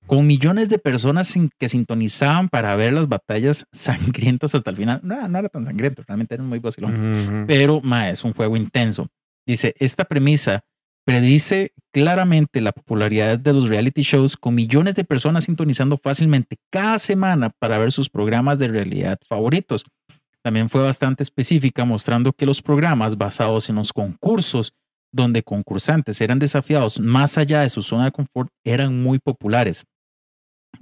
con millones de personas sin- que sintonizaban para ver las batallas sangrientas hasta el final. No, no era tan sangriento, realmente era muy vacilón. Pero ma, es un juego intenso. Dice, esta premisa predice claramente la popularidad de los reality shows con millones de personas sintonizando fácilmente cada semana para ver sus programas de realidad favoritos. También fue bastante específica mostrando que los programas basados en los concursos donde concursantes eran desafiados más allá de su zona de confort eran muy populares.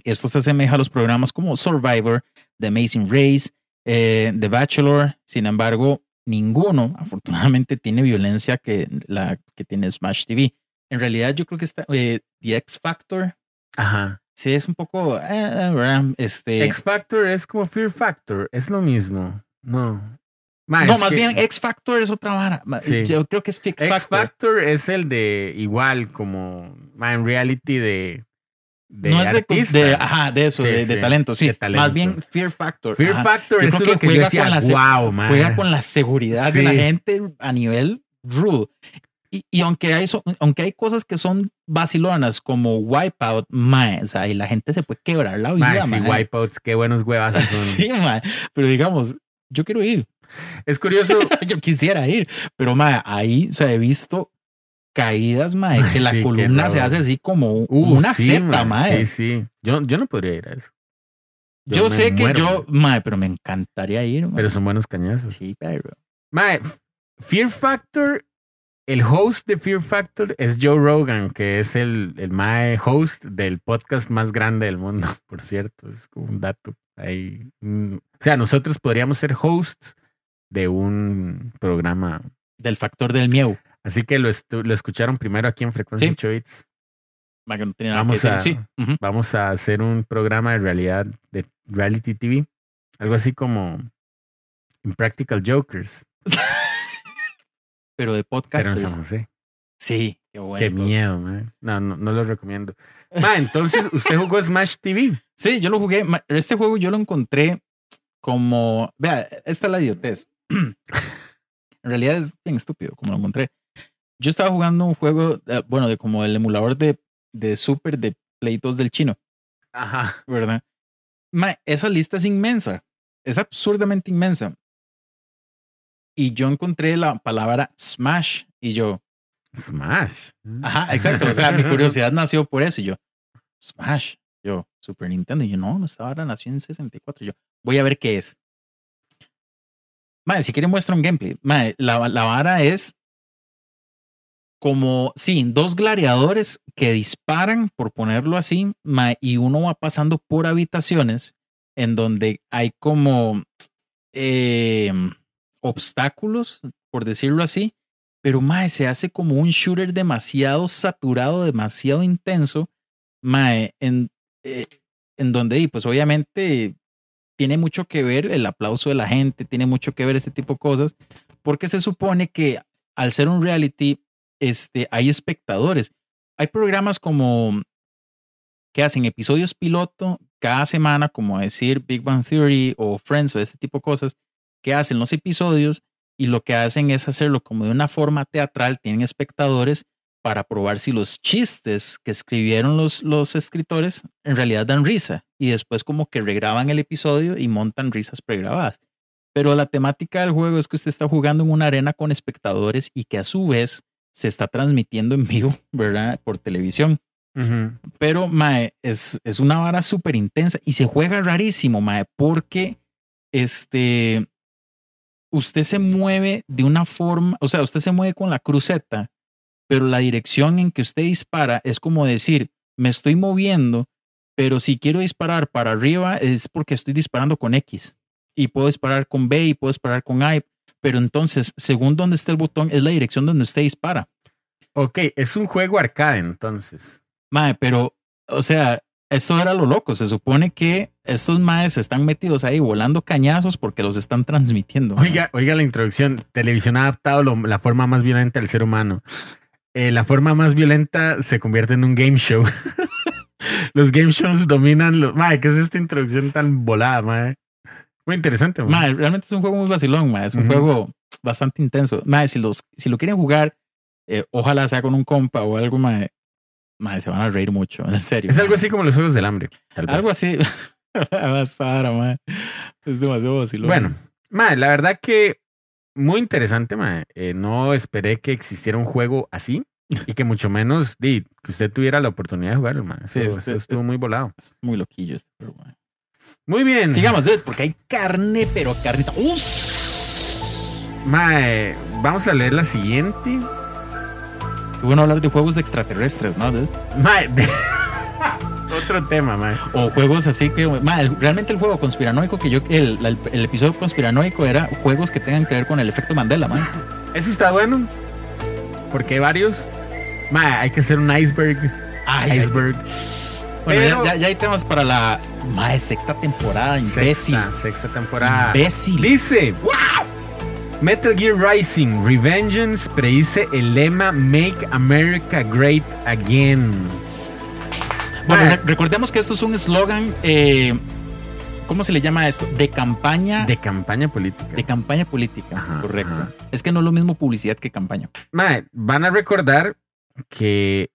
Esto se asemeja a los programas como Survivor, The Amazing Race, eh, The Bachelor. Sin embargo, ninguno, afortunadamente, tiene violencia que la que tiene Smash TV. En realidad, yo creo que está eh, The X Factor. Ajá. Sí, es un poco. eh, este, X Factor es como Fear Factor, es lo mismo. No. No, más que bien X Factor es otra vara. Sí. Yo creo que es X X Factor. Factor es el de igual como en reality de, de no es de, de- ajá, de eso, Sí, de, de sí, talento, sí. de talento. Más bien Fear Factor. Fear ajá. Factor Yo creo es lo que que yo juega decía, con la se- wow, man. juega con la seguridad de la Sí. gente a nivel rude. Y, y aunque, hay so- aunque hay cosas que son vacilonas como Wipeout, mae, o sea, y la gente se puede quebrar la vida, Ma, sí, mae. wipeouts, qué buenos huevazos son. Sí, mae. Pero digamos, yo quiero ir. Es curioso, yo quisiera ir. Pero mae, ahí o sea, he visto caídas, mae, que la Sí, columna se hace así como, como una sí, seta, mae. Sí, sí. Yo, yo no podría ir a eso. Yo, sé que yo, mae. pero me encantaría ir, mae. Pero son buenos cañazos. Sí, pero. Mae, Fear Factor, el host de Fear Factor es Joe Rogan, que es el, el mae host del podcast más grande del mundo, por cierto. Es como un dato. Ahí, mm, o sea, nosotros podríamos ser hosts de un programa. Del factor del miedo. Así que lo, escucharon primero aquí en Frecuencia Sí. 8 Bits. mae, que no tenía nada Vamos a-. Vamos hacer un programa de realidad, de reality TV. Algo así como Impractical Jokers. Pero de Pero en. San José. Sí, qué bueno. Qué miedo, man. No, no, no lo recomiendo. Ma, entonces, ¿usted jugó Smash TV? Sí, yo lo jugué. Este juego yo lo encontré como. Vea, esta es la idiotez. en realidad es bien estúpido como lo encontré. Yo estaba jugando un juego, eh, bueno, de como el emulador de, de Super de Play 2 del chino, Ajá. ¿verdad? Ma, esa lista es inmensa. Es absurdamente inmensa. Y yo encontré la palabra Smash y yo, Smash. Ajá, exacto. O sea, mi curiosidad nació por eso. Y yo, Smash. Yo, Super Nintendo. Y yo, no, esta vara nació en 64. Yo, voy a ver qué es. Madre, si quiere muestra un gameplay. Madre, la, la vara es como, sí, dos gladiadores que disparan, por ponerlo así, y uno va pasando por habitaciones en donde hay como eh, obstáculos, por decirlo así, pero mae, se hace como un shooter demasiado saturado, demasiado intenso, mae, en, eh, en donde, pues obviamente tiene mucho que ver el aplauso de la gente, tiene mucho que ver este tipo de cosas, porque se supone que al ser un reality, este, hay espectadores. Hay programas como que hacen episodios piloto cada semana, como decir Big Bang Theory o Friends o este tipo de cosas, que hacen los episodios y lo que hacen es hacerlo como de una forma teatral, tienen espectadores para probar si los chistes que escribieron los, los escritores en realidad dan risa y después como que regraban el episodio y montan risas pregrabadas. Pero la temática del juego es que usted está jugando en una arena con espectadores y que a su vez se está transmitiendo en vivo, ¿verdad? Por televisión. Pero, mae, es, es una vara súper intensa y se juega rarísimo, mae, porque este, usted se mueve de una forma, o sea, usted se mueve con la cruceta, pero la dirección en que usted dispara es como decir, me estoy moviendo, pero si quiero disparar para arriba es porque estoy disparando con X y puedo disparar con B y puedo disparar con A, pero entonces, según donde esté el botón, es la dirección donde usted dispara. Ok, es un juego arcade entonces. Mae, pero, o sea, eso era lo loco. Se supone que estos maes están metidos ahí volando cañazos porque los están transmitiendo. mae. Oiga, oiga la introducción. Televisión ha adaptado lo- la forma más violenta del ser humano. Eh, la forma más violenta se convierte en un game show. Los game shows dominan los. Madre, ¿qué es esta introducción tan volada, madre? Muy interesante. Mae, realmente es un juego muy vacilón, mae. Es un Ujú. juego bastante intenso. Mae, si, los, si lo quieren jugar, eh, ojalá sea con un compa o algo. Mae, se van a reír mucho, en serio. Es algo así como los juegos del hambre. tal vez. Algo así. Mae. Es demasiado vacilón. Bueno, la verdad que muy interesante. Eh, no esperé que existiera un juego así y que mucho menos di, que usted tuviera la oportunidad de jugarlo. Eso, Sí, eso este- estuvo muy volado. Es muy loquillo este, pero mae. Muy bien. Sigamos, dude, porque hay carne, pero carnita. ¡Uf! Mae, vamos a leer la siguiente. Qué bueno hablar de juegos de extraterrestres, ¿no? dude? Mae, de- otro tema, mae. O juegos así que, ma, el- realmente el juego conspiranoico que yo, el, el, el episodio conspiranoico era juegos que tengan que ver con el efecto Mandela, man. Eso está bueno. Porque hay varios. Mae, hay que hacer un iceberg. Ay, iceberg. Bueno, Pero- ya, ya- hay temas para la ma, sexta temporada, imbécil. Sexta, sexta temporada. Imbécil. Dice, Metal Gear Rising Revengeance predice el lema Make America Great Again. Bueno, re- recordemos que esto es un eslogan, eh, ¿cómo se le llama esto? De campaña, de de, campaña política. campaña política, Ajá, correcto. ajá. Es que no es lo mismo publicidad que campaña. Mae, van a recordar que,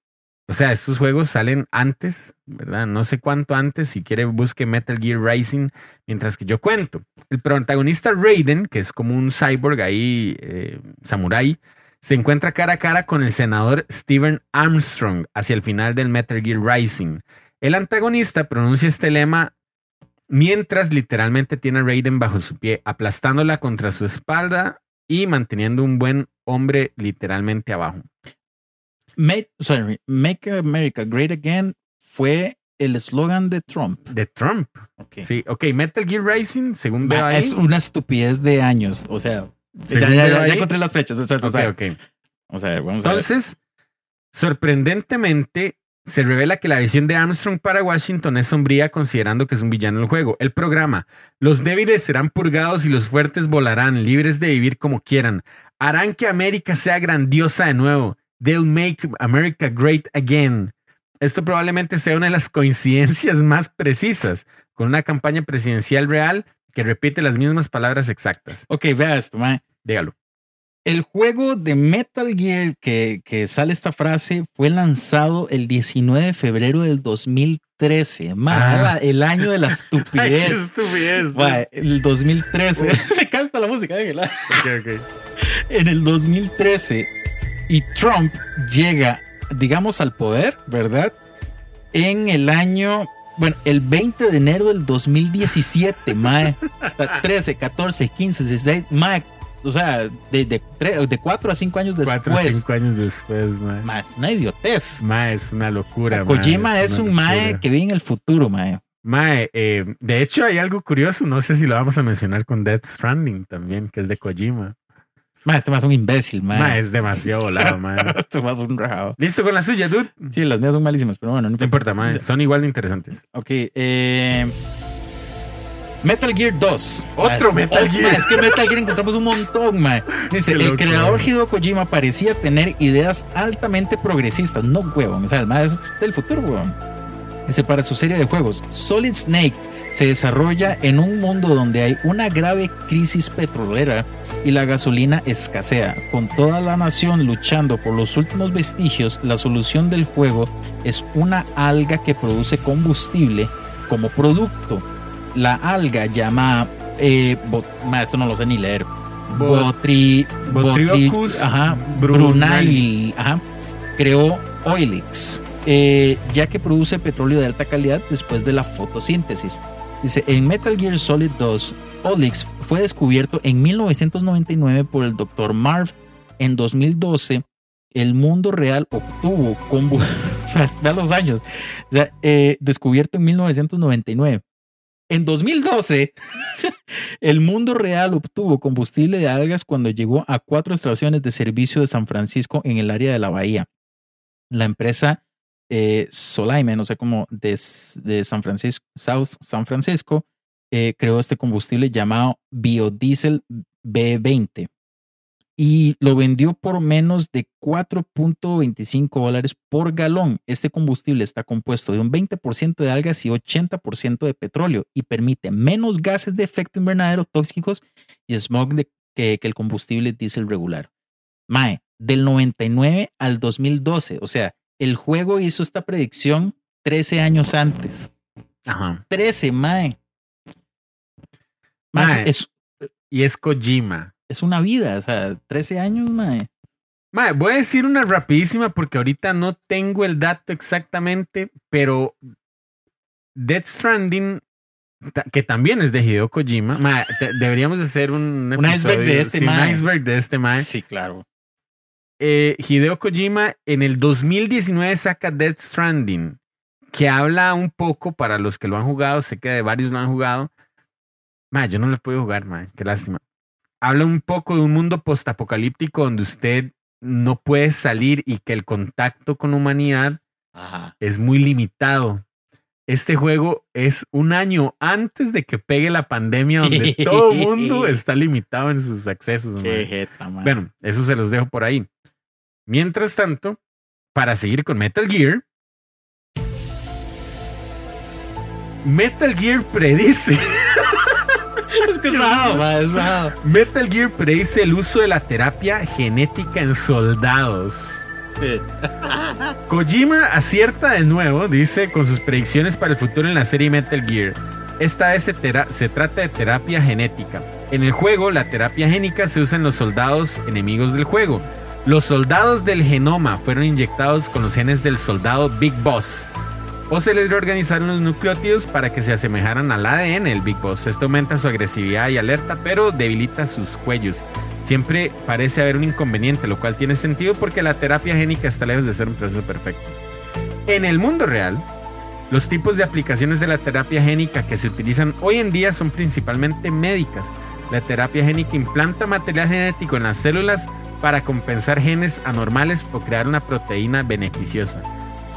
o sea, estos juegos salen antes, ¿verdad? No sé cuánto antes, si quiere busque Metal Gear Rising mientras que yo cuento. El protagonista Raiden, que es como un cyborg ahí, eh, samurai, se encuentra cara a cara con el senador Steven Armstrong hacia el final del Metal Gear Rising. El antagonista pronuncia este lema mientras literalmente tiene a Raiden bajo su pie, aplastándola contra su espalda y manteniendo un buen hombre literalmente abajo. Make, sorry, Make America Great Again fue el eslogan de Trump. De Trump. Sí, ok, Metal Gear Rising, según veo Ma, ahí. es una estupidez de años. O sea, ya, encontré las fechas. o sea, o Ok, sea, ok. o sea, vamos a ver. Entonces, sorprendentemente, se revela que la visión de Armstrong para Washington es sombría considerando que es un villano en el juego. El programa, los débiles serán purgados y los fuertes volarán, libres de vivir como quieran. Harán que América sea grandiosa de nuevo. They'll make America great again. Esto probablemente sea una de las coincidencias más precisas con una campaña presidencial real que repite las mismas palabras exactas. Ok, vea esto, mae. Dígalo. El juego de Metal Gear que, que sale esta frase fue lanzado el 19 de febrero del 2013. Mae, Ah. el año de la estupidez. estupidez. El 2013. Me encanta la música, déjela. Ok, ok. En el 2013. Y Trump llega, digamos, al poder, ¿verdad? En el año. Bueno, el 20 de enero del 2017, mae. O sea, 13, 14, 15, 16, mae. O sea, de, de, tre- de 4 a 5 años después. Cuatro o cinco años después, mae. Mae, es una idiotez. Mae, es una locura. Kojima mae, es una un mae locura. que vive en el futuro, mae. Mae, eh, de hecho hay algo curioso, no sé si lo vamos a mencionar con Death Stranding también, que es de Kojima. Mae, este más es un imbécil, mae. Mae, es demasiado volado, mae. este más es un rajado. Listo con la suya, dude. Sí, las mías son malísimas, pero bueno, no No importa, mae, son igual de interesantes. Ok, eh, Metal Gear 2. Otro Metal Gear. ma, Es que Metal Gear encontramos un montón, man. Dice, el creador. Hideo Kojima parecía tener ideas altamente progresistas. No, huevón. O sea, el mae es del futuro, huevón. Dice, para su serie de juegos, Solid Snake se desarrolla en un mundo donde hay una grave crisis petrolera y la gasolina escasea. Con toda la nación luchando por los últimos vestigios, la solución del juego es una alga que produce combustible como producto. La alga llama... Eh, bot- esto no lo sé ni leer. Bot- Botri, ajá. Brunei, ajá, creó Oilix, eh, ya que produce petróleo de alta calidad después de la fotosíntesis. Dice, en Metal Gear Solid 2, Oilix fue descubierto en 1999 por el Dr. Marv. En 2012, el mundo real obtuvo combustible. Vean los años. Eh, descubierto en 1999. En 2012, el mundo real obtuvo combustible de algas cuando llegó a cuatro estaciones de servicio de San Francisco en el área de la bahía. La empresa eh, Solaime, no sé cómo, de, de San Francisco, South San Francisco, eh, creó este combustible llamado biodiesel B20 y lo vendió por menos de 4.25 dólares por galón. Este combustible está compuesto de un 20% de algas y 80% de petróleo y permite menos gases de efecto invernadero tóxicos y smog de- que, que el combustible diésel regular. Mae, del 99 al 2012, o sea, el juego hizo esta predicción 13 años antes. Ajá. 13, mae. Mae. es, Y es Kojima. es una vida, o sea, 13 años, mae. Mae, voy a decir una rapidísima porque ahorita no tengo el dato exactamente, pero Death Stranding, que también es de Hideo Kojima, mae, deberíamos de hacer un, Un iceberg de este sí, un iceberg de este mae. Sí, claro. Eh, Hideo Kojima en el 2019 saca Death Stranding, que habla un poco para los que lo han jugado, sé que de varios lo han jugado. Mae, yo no lo puedo jugar, mae, qué lástima. Habla un poco de un mundo postapocalíptico donde usted no puede salir y que el contacto con la humanidad Ajá. es muy limitado. Este juego es un año antes de que pegue la pandemia donde todo el mundo está limitado en sus accesos. Qué jeta. Bueno, eso se los dejo por ahí. Mientras tanto, para seguir con Metal Gear, Metal Gear predice, es que es raro, mae, es raro. Metal Gear predice el uso de la terapia genética en soldados. Sí. Kojima acierta de nuevo, dice, con sus predicciones para el futuro en la serie Metal Gear. Esta vez se, tera- se trata de terapia genética. En el juego, la terapia génica se usa en los soldados enemigos del juego. Los soldados del genoma fueron inyectados con los genes del soldado Big Boss. O se les reorganizaron los nucleótidos para que se asemejaran al ADN del Big Boss. Esto aumenta su agresividad y alerta, pero debilita sus cuellos. Siempre parece haber un inconveniente, lo cual tiene sentido porque la terapia génica está lejos de ser un proceso perfecto. En el mundo real, los tipos de aplicaciones de la terapia génica que se utilizan hoy en día son principalmente médicas. La terapia génica implanta material genético en las células para compensar genes anormales o crear una proteína beneficiosa.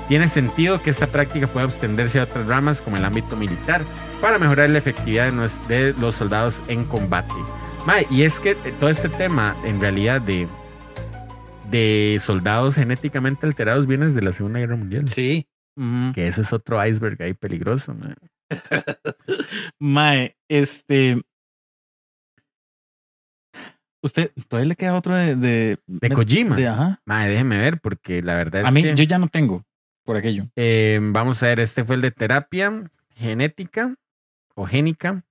Tiene sentido que esta práctica pueda extenderse a otras ramas como el ámbito militar para mejorar la efectividad de, nos- de los soldados en combate. Mae, y es que todo este tema en realidad de, de soldados genéticamente alterados viene desde la Segunda Guerra Mundial. Sí. Que eso es otro iceberg ahí peligroso. mae. Mae, este. Usted, todavía le queda otro de. De, De Kojima. de- ajá. Mae, déjeme ver porque la verdad es A mí, que... yo ya no tengo por aquello. Eh, vamos a ver, este fue el de terapia genética o génica.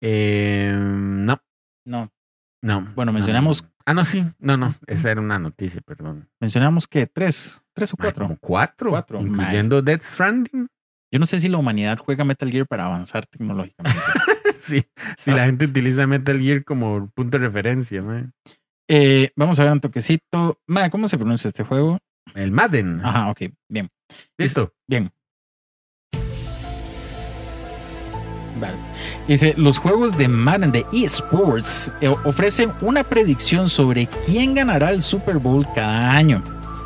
Eh, no, No. no. Bueno, no, mencionamos- no. Ah, no, sí. No, no. Esa era una noticia, perdón. Mencionamos que tres, tres o cuatro. como cuatro. Cuatro, Incluyendo Death Stranding. Yo no sé si la humanidad juega Metal Gear para avanzar tecnológicamente. sí. Si la gente utiliza Metal Gear como punto de referencia. Eh, vamos a ver un toquecito. Mae, ¿cómo se pronuncia este juego? El Madden. Ajá, ok, bien. Listo. Bien. Vale. Dice, los juegos de Madden de eSports eh, ofrecen una predicción sobre quién ganará el Super Bowl cada año.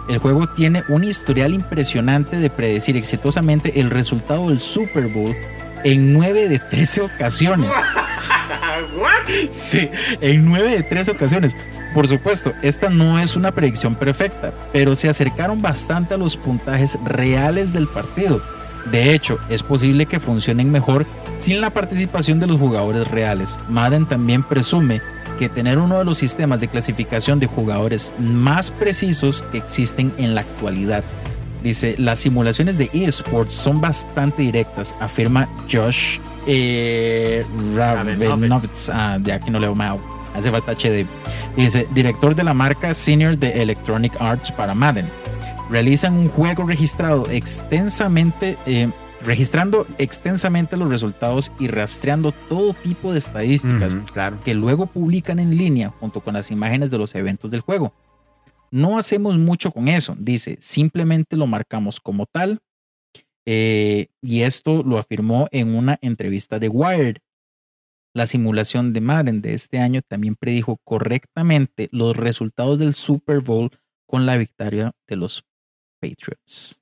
El juego tiene un historial impresionante de predecir exitosamente el resultado del Super Bowl en 9 de 13 ocasiones. Sí, en 9 de 13 ocasiones. Por supuesto, esta no es una predicción perfecta, pero se acercaron bastante a los puntajes reales del partido. De hecho, es posible que funcionen mejor sin la participación de los jugadores reales. Madden también presume que tener uno de los sistemas de clasificación de jugadores más precisos que existen en la actualidad. Dice, las simulaciones de eSports son bastante directas, afirma Josh eh, Ravenovitz. Ah, de aquí no leo más. Hace falta HD. Dice, director de la marca senior de Electronic Arts para Madden. Realizan un juego registrado extensamente, eh, registrando extensamente los resultados y rastreando todo tipo de estadísticas claro. que luego publican en línea junto con las imágenes de los eventos del juego. No hacemos mucho con eso, dice, simplemente lo marcamos como tal. eh, y esto lo afirmó en una entrevista de Wired. La simulación de Madden de este año también predijo correctamente los resultados del Super Bowl con la victoria de los Patriots.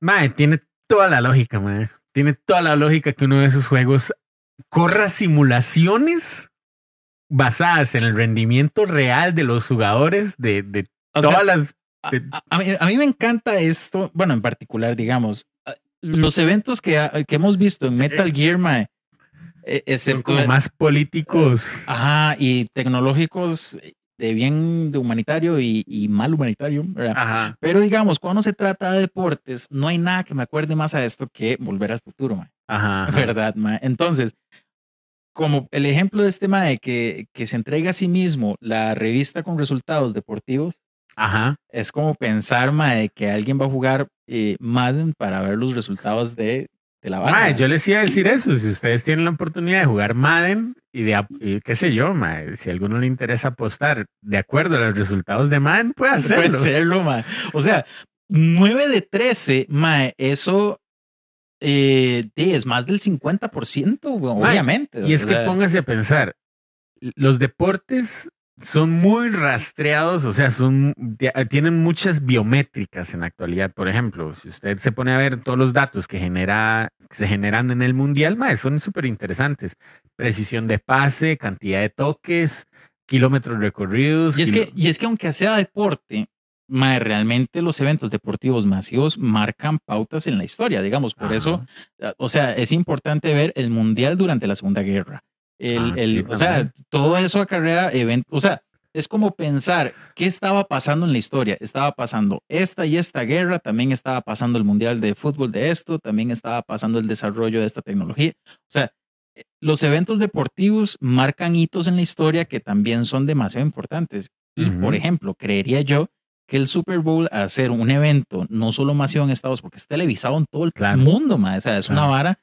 Mae, tiene toda la lógica, mae. Tiene toda la lógica que uno de esos juegos corra simulaciones basadas en el rendimiento real de los jugadores de, de O sea, todas las. A, de- a- a mí, a mí me encanta esto, bueno, en particular, digamos, los eventos que, que hemos visto en Metal Gear, mae, excepto, como más políticos. ajá, y tecnológicos de bien de humanitario y, y mal humanitario, ¿verdad? Ajá. Pero digamos, cuando se trata de deportes, no hay nada que me acuerde más a esto que volver al futuro. Ajá. ajá. ¿verdad? Entonces, como el ejemplo de este mae que, que se entrega a sí mismo la revista con resultados deportivos, Ajá. es como pensar, mae, que alguien va a jugar eh, Madden para ver los resultados de, de la banda. Mae, yo les iba a decir eso. Si ustedes tienen la oportunidad de jugar Madden y de, y qué sé yo, si a alguno le interesa apostar de acuerdo a los resultados de Madden, puede Puede hacerlo. mae. O sea, 9 de 13, mae, eso eh, es más del 50%, güey, Mae, obviamente. Y es que póngase a pensar, los deportes son muy rastreados, o sea, son ya- tienen muchas biométricas en la actualidad. Por ejemplo, si usted se pone a ver todos los datos que genera, que se generan en el mundial, son súper interesantes. Precisión de pase, cantidad de toques, kilómetros recorridos. Y es, que, y es que aunque sea deporte, mae, realmente los eventos deportivos masivos marcan pautas en la historia, digamos. Por Ajá. eso, eh, o sea, es importante ver el mundial durante la Segunda Guerra. El, Ah, el- sí, o sea, todo eso acarrea eventos. O sea, es como pensar qué estaba pasando en la historia. Estaba pasando esta y esta guerra, también estaba pasando el mundial de fútbol de esto, también estaba pasando el desarrollo de esta tecnología. O sea, los eventos deportivos marcan hitos en la historia que también son demasiado importantes. Y, por ejemplo, creería yo que el Super Bowl, ser un evento no solo masivo en Estados, porque es televisado en todo el Claro. mundo, mae, o sea, es una vara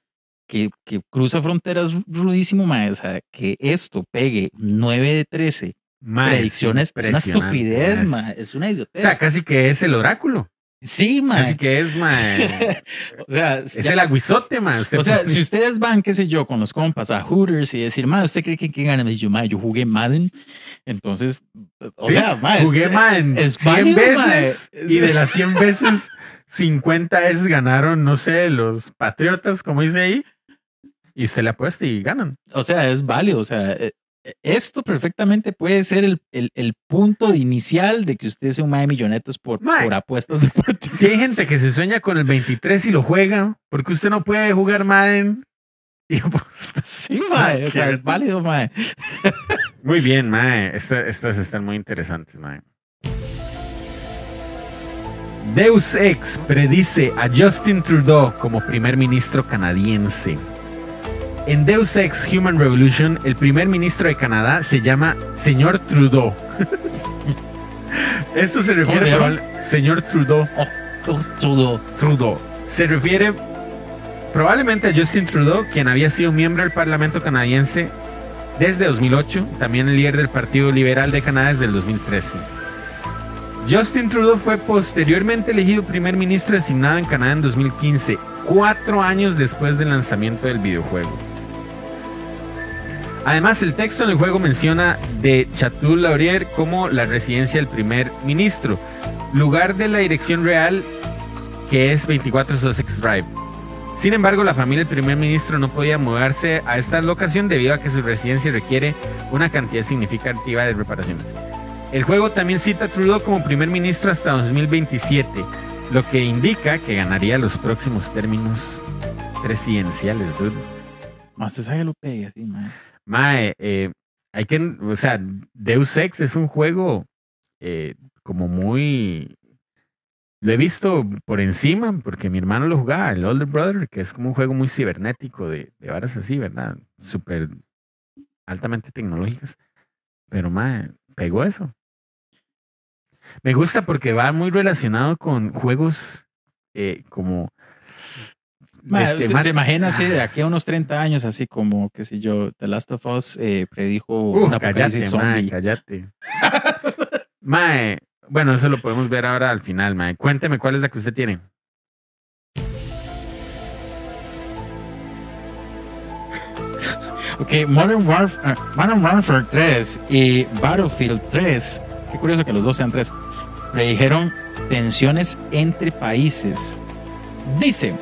que, que cruza fronteras rudísimo, mae, o sea, que esto pegue 9 de 13 Mae, es predicciones, es una estupidez, mae. mae, es una O idiotez. sea, casi que es el oráculo. sí, mae. Casi que es, mae. o sea, Es ya- el aguizote, mae. Usted o sea, puede- si ustedes van, qué sé yo, con los compas a Hooters y decir, madre, ¿usted cree que quién gana? Me dice, yo, madre, yo jugué Madden. Entonces, o Sí, sea, mae, jugué es- man es 100 válido, veces mae. y de las 100 veces 50 veces ganaron, no sé, los patriotas, como dice ahí. Y usted le apuesta y ganan. O sea, es válido. O sea, eh, eh, esto perfectamente puede ser el, el, el punto inicial de que usted sea un mae millonetas por, Mae. por apuestas deportivas. Si hay gente que se sueña con el 23 y lo juega, porque usted no puede jugar Madden y apostar. Sí, mae, o sea, es válido, mae. Muy bien, mae. Esta- Estas están muy interesantes, mae. Deus Ex predice a Justin Trudeau como primer ministro canadiense. En Deus Ex Human Revolution, el primer ministro de Canadá se llama Señor Trudeau. Esto se refiere se probable- Señor Trudeau. Todo- Todo. Trudeau. Se refiere probablemente a Justin Trudeau, quien había sido miembro del Parlamento canadiense desde 2008, también el líder del Partido Liberal de Canadá desde el 2013. Justin Trudeau fue posteriormente elegido primer ministro designado en Canadá en 2015, cuatro años después del lanzamiento del videojuego. Además, el texto en el juego menciona de Chateau-Laurier como la residencia del primer ministro, lugar de la dirección real que es 24 Sussex Drive. Sin embargo, la familia del primer ministro no podía mudarse a esta locación debido a que su residencia requiere una cantidad significativa de reparaciones. El juego también cita a Trudeau como primer ministro hasta 2027, lo que indica que ganaría los próximos términos presidenciales, dude. Más te sabe lo así, mae. Mae, eh, hay que, o sea, Deus Ex es un juego eh, como muy... Lo he visto por encima porque mi hermano lo jugaba, el Older Brother, que es como un juego muy cibernético de, de varas así, ¿verdad? Súper altamente tecnológicas. Pero, mae, pegó eso. Me gusta porque va muy relacionado con juegos eh, como... usted tema- se imagina así de Ah. aquí a unos 30 años, así como, qué sé yo, The Last of Us eh, predijo Uh, un cállate, apocalipsis mae, zombie. cállate. mae, bueno, eso lo podemos ver ahora al final, mae. Cuénteme cuál es la que usted tiene. Ok, Modern Warfare, Modern Warfare 3 y Battlefield 3, qué curioso que los dos sean tres, predijeron tensiones entre países. Dice,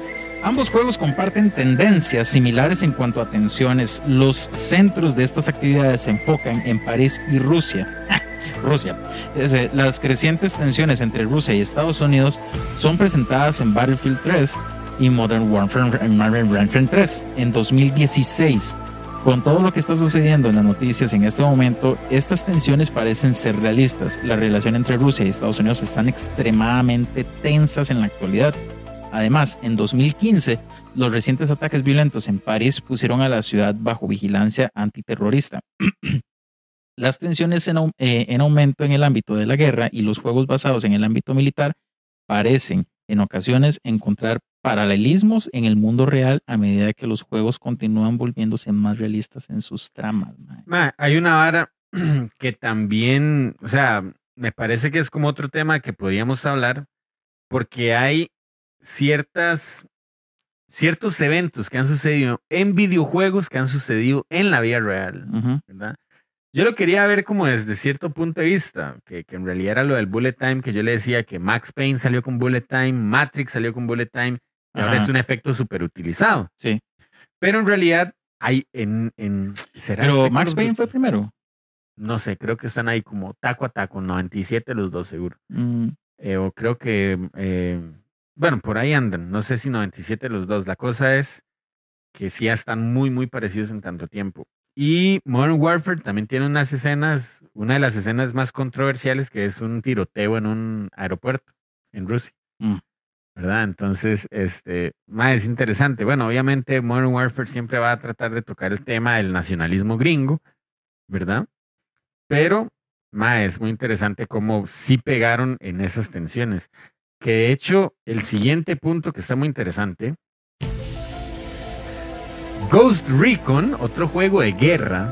ambos juegos comparten tendencias similares en cuanto a tensiones. Los centros de estas actividades se enfocan en París y Rusia. Rusia. Dice, las crecientes tensiones entre Rusia y Estados Unidos son presentadas en Battlefield 3 y Modern Warfare, Modern Warfare 3 en 2016. Con todo lo que está sucediendo en las noticias en este momento, estas tensiones parecen ser realistas. La relación entre Rusia y Estados Unidos están extremadamente tensas en la actualidad. Además, en 2015, los recientes ataques violentos en París pusieron a la ciudad bajo vigilancia antiterrorista. Las tensiones eh, en aumento en el ámbito de la guerra y los juegos basados en el ámbito militar parecen en ocasiones encontrar paralelismos en el mundo real a medida que los juegos continúan volviéndose más realistas en sus tramas. hay una vara que también, o sea, me parece que es como otro tema que podríamos hablar, porque hay ciertas, ciertos eventos que han sucedido en videojuegos que han sucedido en la vida real. Yo lo quería ver como desde cierto punto de vista, que, que en realidad era lo del bullet time, que yo le decía que Max Payne salió con bullet time, Matrix salió con bullet time, y ahora es un efecto súper utilizado. Sí. Pero en realidad hay en... en ¿será Pero este Max Payne fue primero. No sé, creo que están ahí como taco a taco, 97 los dos seguro. Mm, Eh, o creo que, eh, bueno, por ahí andan, no sé si 97 los dos. La cosa es que sí están muy, muy parecidos en tanto tiempo. Y Modern Warfare también tiene unas escenas, una de las escenas más controversiales que es un tiroteo en un aeropuerto en Rusia. Mm. ¿Verdad? ¿verdad? Entonces, este, más es interesante. Bueno, obviamente Modern Warfare siempre va a tratar de tocar el tema del nacionalismo gringo, ¿verdad? Pero, más es muy interesante cómo sí pegaron en esas tensiones. Que de hecho, el siguiente punto que está muy interesante, Ghost Recon, otro juego de guerra,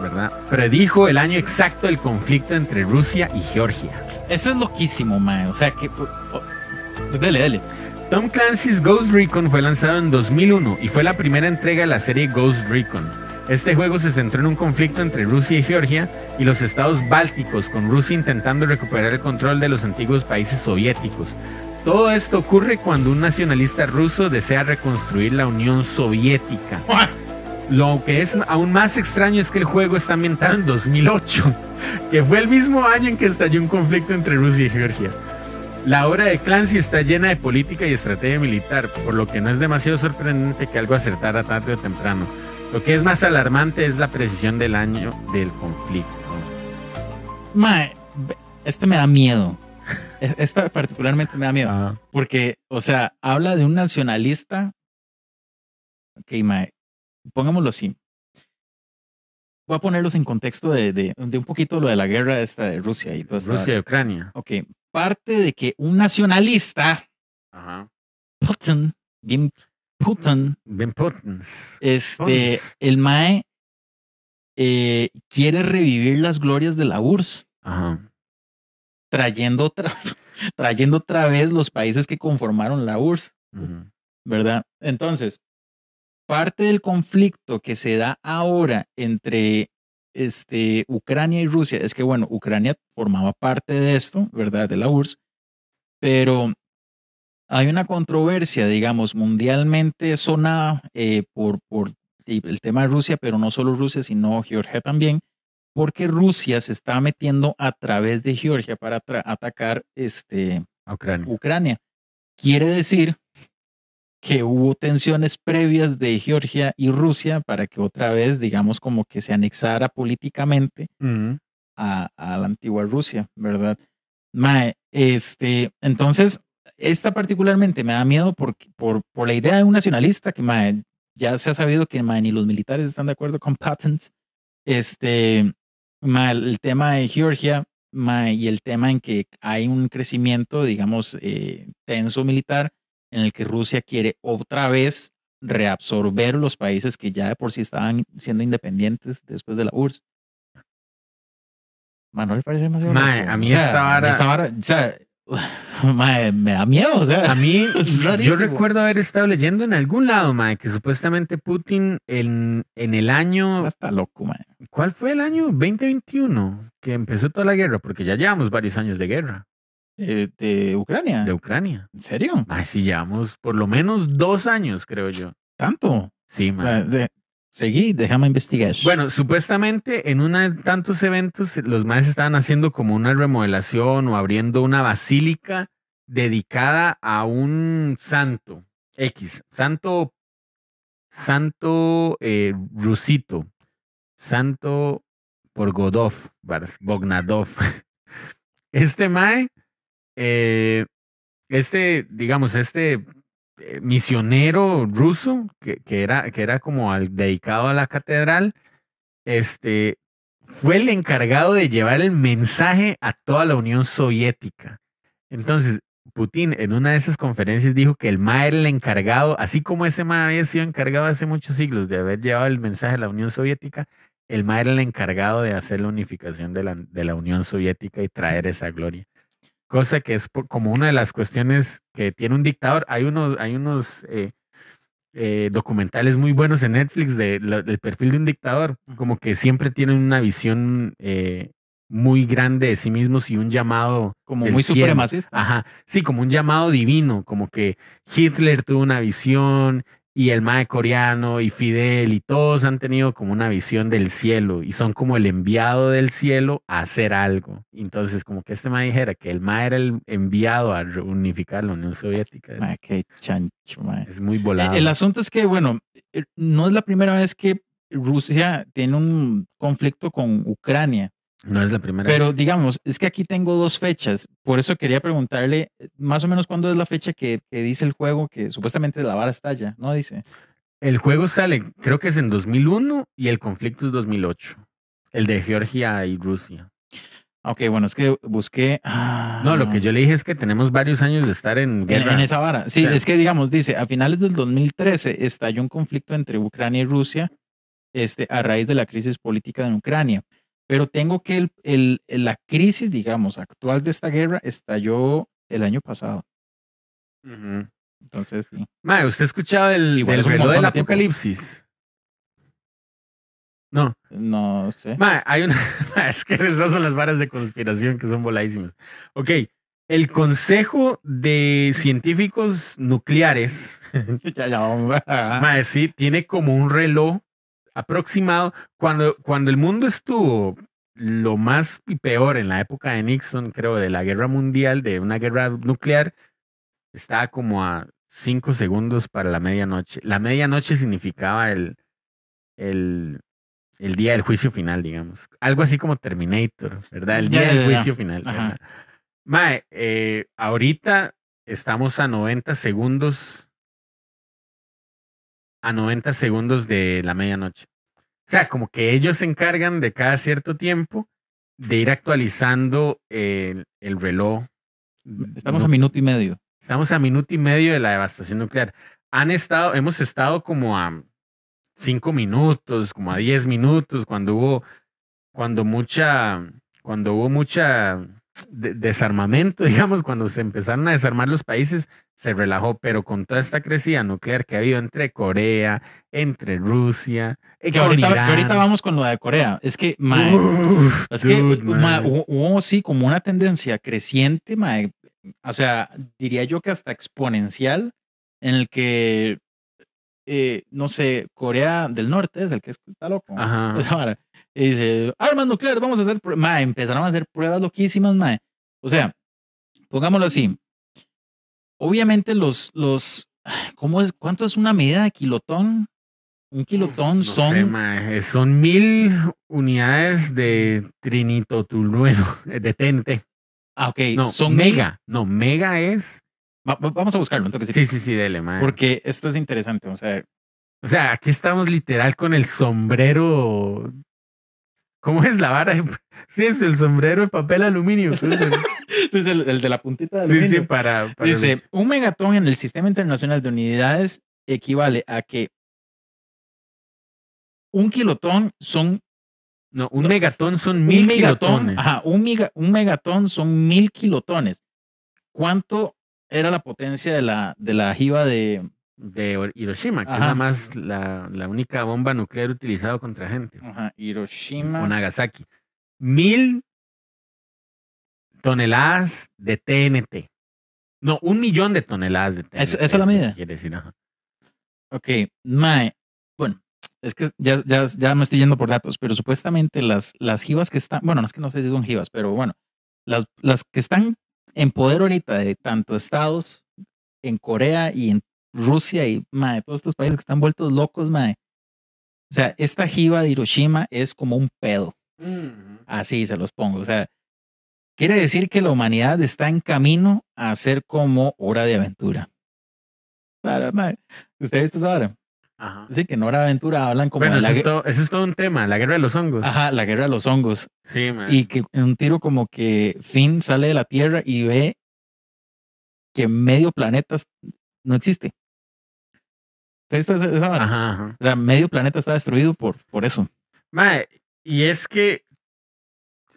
¿verdad? Predijo el año exacto del conflicto entre Rusia y Georgia. Eso es loquísimo, mae. O sea que. oh, dele, dele. Tom Clancy's Ghost Recon fue lanzado en 2001 y fue la primera entrega de la serie Ghost Recon. Este juego se centró en un conflicto entre Rusia y Georgia y los estados bálticos, con Rusia intentando recuperar el control de los antiguos países soviéticos. Todo esto ocurre cuando un nacionalista ruso desea reconstruir la Unión Soviética. Lo que es aún más extraño es que el juego está ambientado en 2008, que fue el mismo año en que estalló un conflicto entre Rusia y Georgia. La obra de Clancy está llena de política y estrategia militar, por lo que no es demasiado sorprendente que algo acertara tarde o temprano. Lo que es más alarmante es la precisión del año del conflicto. Mae, este me da miedo. E- Esta particularmente me da miedo. Ah, Porque, o sea, habla de un nacionalista. Ok, mae, pongámoslo así. Voy a ponerlos en contexto de, de, de un poquito lo de la guerra esta de Rusia y todo esto. Rusia y Ucrania. Ok, parte de que un nacionalista, Ajá. Putin, bien Putin, Ben este, el mae eh, quiere revivir las glorias de la URSS, Ajá. trayendo otra, trayendo otra vez los países que conformaron la URSS. ¿verdad? Entonces, parte del conflicto que se da ahora entre este, Ucrania y Rusia es que, bueno, Ucrania formaba parte de esto, ¿verdad? De la URSS, pero hay una controversia, digamos, mundialmente sonada eh, por, por el tema de Rusia, pero no solo Rusia, sino Georgia también, porque Rusia se está metiendo a través de Georgia para atacar este, Ucrania. Ucrania. Quiere decir que hubo tensiones previas de Georgia y Rusia para que otra vez, digamos, como que se anexara políticamente Ujú. a, a la antigua Rusia, ¿verdad? Mae, este, entonces, esta particularmente me da miedo por, por, por la idea de un nacionalista que mae, ya se ha sabido que mae, ni los militares están de acuerdo con patents. Este, mae, el tema de Georgia y el tema en que hay un crecimiento, digamos, eh, tenso militar en el que Rusia quiere otra vez reabsorber los países que ya de por sí estaban siendo independientes después de la URSS. Manuel le parece demasiado. Mae, a mí esta vara- esta vara, o sea, me da miedo, o sea. A mí, yo recuerdo haber estado leyendo en algún lado, mae, que supuestamente Putin en, en el año, está loco. ¿cuál fue el año? 2021, que empezó toda la guerra, porque ya llevamos varios años de guerra Eh, de Ucrania. de Ucrania. ¿En serio? Ay, sí, llevamos por lo menos dos años, creo yo. ¿Tanto? Sí, de- seguí, déjame investigar. Bueno, supuestamente en uno de tantos eventos los maes estaban haciendo como una remodelación o abriendo una basílica dedicada a un santo X, santo, santo eh, rusito, santo Borgodov, varas, Bognadov. Este mae, eh, este, digamos, este eh, misionero ruso que, que era, que era como al- dedicado a la catedral, este, fue el encargado de llevar el mensaje a toda la Unión Soviética. Entonces, Putin en una de esas conferencias dijo que el MA era el encargado, así como ese MA había sido encargado hace muchos siglos de haber llevado el mensaje a la Unión Soviética, el MA era el encargado de hacer la unificación de la, de la Unión Soviética y traer esa gloria. Cosa que es como una de las cuestiones que tiene un dictador. Hay unos, hay unos eh, eh, documentales muy buenos en Netflix de, la- del perfil de un dictador, como que siempre tienen una visión eh, muy grande de sí mismos y un llamado como muy cielo. supremacista. Ajá, sí, como un llamado divino, como que Hitler tuvo una visión y el Mae coreano y Fidel y todos han tenido como una visión del cielo y son como el enviado del cielo a hacer algo. Entonces, como que este Mae dijera que el Mae era el enviado a reunificar la Unión Soviética. Mae, qué chancho, mae. Es muy volado. Eh, El asunto es que, bueno, eh, no es la primera vez que Rusia tiene un conflicto con Ucrania. No es la primera Pero vez. digamos, es que aquí tengo dos fechas. Por eso quería preguntarle más o menos cuándo es la fecha que, que dice el juego que supuestamente la vara estalla, ¿no? Dice. El juego sale, creo que es en 2001 y el conflicto es 2008. El de Georgia y Rusia. Ok, bueno, es que busqué. ah, No, lo que yo le dije es que tenemos varios años de estar en En, guerra. en esa vara. Sí, O sea- es que digamos, dice, a finales del 2013 estalló un conflicto entre Ucrania y Rusia este, a raíz de la crisis política en Ucrania. Pero tengo que el, el- la crisis, digamos, actual de esta guerra estalló el año pasado. Entonces, sí. Mae, ¿usted ha escuchado el, Igual del es un reloj del de apocalipsis? No. No sé. Mae, hay una. Es que esas son las varas de conspiración que son voladísimas. Ok. El Consejo de Científicos Nucleares, Ya, ya, mae, sí, tiene como un reloj aproximado. Cuando, cuando el mundo estuvo lo más y peor en la época de Nixon, creo, de la guerra mundial, de una guerra nuclear, estaba como a cinco segundos para la medianoche. La medianoche significaba el, el, el día del juicio final, digamos. Algo así como Terminator, ¿verdad? El día ya, del ya. juicio final. Mae, eh, ahorita estamos a 90 segundos. A 90 segundos de la medianoche. O sea, como que ellos se encargan de cada cierto tiempo de ir actualizando el, el reloj. Estamos a minuto y medio. Estamos a minuto y medio de la devastación nuclear. Han estado, hemos estado como a cinco minutos, como a diez minutos, cuando hubo, cuando mucha, cuando hubo mucha de- desarmamento, digamos, cuando se empezaron a desarmar los países, se relajó, pero con toda esta crecida nuclear que ha habido entre Corea, entre Rusia, Que ahorita, que Irán. ahorita vamos con lo de Corea. Es que, mae, Uf, es que hubo, hubo sí como una tendencia creciente, mae, o sea, diría yo que hasta exponencial, en el que, eh, no sé, Corea del Norte es el que está loco. Ajá. Y dice, armas nucleares, vamos a hacer, prue-". mae, empezaron a hacer pruebas loquísimas, mae. O sea, pongámoslo así. Obviamente los, los, ¿cómo es? ¿Cuánto es una medida de kilotón? Un kilotón No son sé, mae, son mil unidades de trinitotolueno, de TNT. Ah, ok. No, son mil- mega. No, mega es. Va- va- vamos a buscarlo. entonces, Sí, sí, sí, dele, mae. Porque esto es interesante. O sea, O sea, aquí estamos literal con el sombrero. ¿Cómo es la vara? Sí, es el sombrero de papel aluminio. este es el, el de la puntita de sí, sí, aluminio. para. para Dice, los- un megatón en el Sistema Internacional de Unidades equivale a que un kilotón son No, un no, megatón son un mil megatón. kilotones. Ajá, un, mega- un megatón son mil kilotones. ¿Cuánto era la potencia de la, de la jiba de De Hiroshima, que es la más la, la única bomba nuclear utilizada contra gente. ajá, Hiroshima? o Nagasaki. Mil toneladas de TNT. No, un millón de toneladas de TNT. Esa- esa es la medida. Quiere decir, ajá. Ok, Mae, bueno, es que ya, ya, ya me estoy yendo por datos, pero supuestamente las, las jivas que están, bueno, no es que no sé si son jivas, pero bueno, las, las que están en poder ahorita de tanto estados en Corea y en Rusia y mae, todos estos países que están vueltos locos, mae. O sea, esta jiba de Hiroshima es como un pedo, así se los pongo. O sea, quiere decir que la humanidad está en camino a ser como hora de aventura. Para, mae, ¿Usted ha visto esa hora? Ajá. Que en Hora de Aventura hablan como Bueno, de eso la, es, gue- todo, eso es todo un tema, la guerra de los hongos. Ajá, la guerra de los hongos. Sí, man. Y que en un tiro como que Finn sale de la Tierra y ve que medio planeta no existe. ¿Usted ha visto esa, esa vara? Ajá, ajá. O sea, medio planeta está destruido por, por eso. Mae, y es que,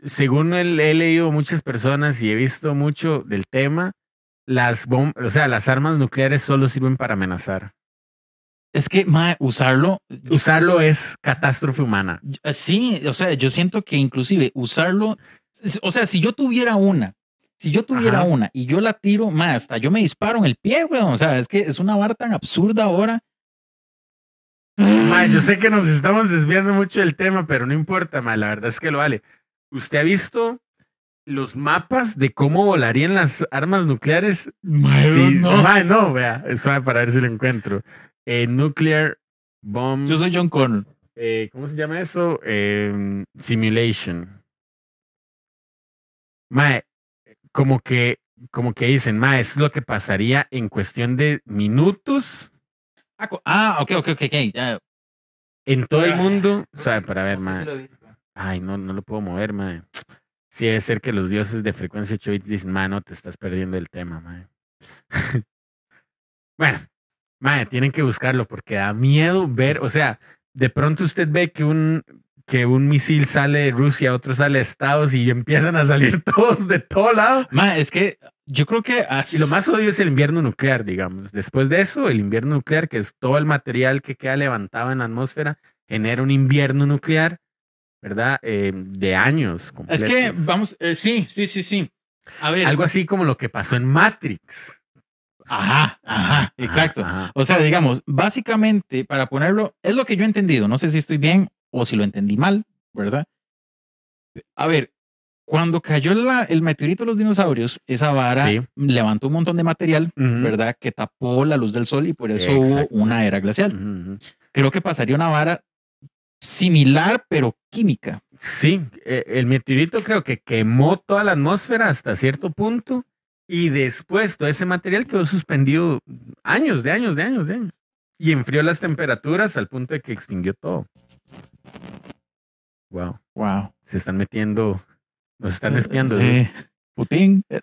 según el- he leído muchas personas y he visto mucho del tema, las bom- o sea, las armas nucleares solo sirven para amenazar. Es que, mae, usarlo, Usarlo es catástrofe humana. yo- sí, o sea, yo siento que inclusive usarlo, o sea, si yo tuviera una, si yo tuviera Ajá. una y yo la tiro, mae, hasta yo me disparo en el pie, weón. O sea, es que es una vara tan absurda ahora. Mae, yo sé que nos estamos desviando mucho del tema, pero no importa, mae, la verdad es que lo vale. ¿Usted ha visto los mapas de cómo volarían las armas nucleares? Mae, Sí, no. mae, no, vea, eso va para ver si lo encuentro. Eh, nuclear Bombs. Yo soy John Connor. eh, ¿Cómo se llama eso? Eh, simulation. Mae, como que, como que dicen, mae, es lo que pasaría en cuestión de minutos Ah, ok, ok, ok, ok. Ya. en todo el mundo. O sea, para ver, visto. Ay, no, no lo puedo mover, mae. Sí, debe ser que los dioses de frecuencia 8 bits dicen, mano, te estás perdiendo el tema, mae. bueno, mae, tienen que buscarlo porque da miedo ver, o sea, de pronto usted ve que un que un misil sale de Rusia, otro sale de Estados y empiezan a salir todos de todo lado. Ma, es que yo creo que así. Y lo más odio es el invierno nuclear, digamos. Después de eso, el invierno nuclear, que es todo el material que queda levantado en la atmósfera, genera un invierno nuclear, ¿verdad? Eh, de años. Es que, completos. vamos, eh, sí, sí, sí, sí. A ver. Algo así como lo que pasó en Matrix. Ajá, ajá, exacto. ajá. O sea, digamos, básicamente, para ponerlo, es lo que yo he entendido. No sé si estoy bien o si lo entendí mal, ¿verdad? A ver, cuando cayó la- el meteorito de los dinosaurios, esa vara Sí. levantó un montón de material. ¿verdad? Que tapó la luz del sol y por eso hubo una era glacial. Creo que pasaría una vara similar, pero química. Sí, eh, el meteorito creo que quemó toda la atmósfera hasta cierto punto y después todo ese material quedó suspendido años, de años, de años, de años. Y enfrió las temperaturas al punto de que extinguió todo. Wow, Wow. se están metiendo, nos están espiando. Sí. Putin. eh,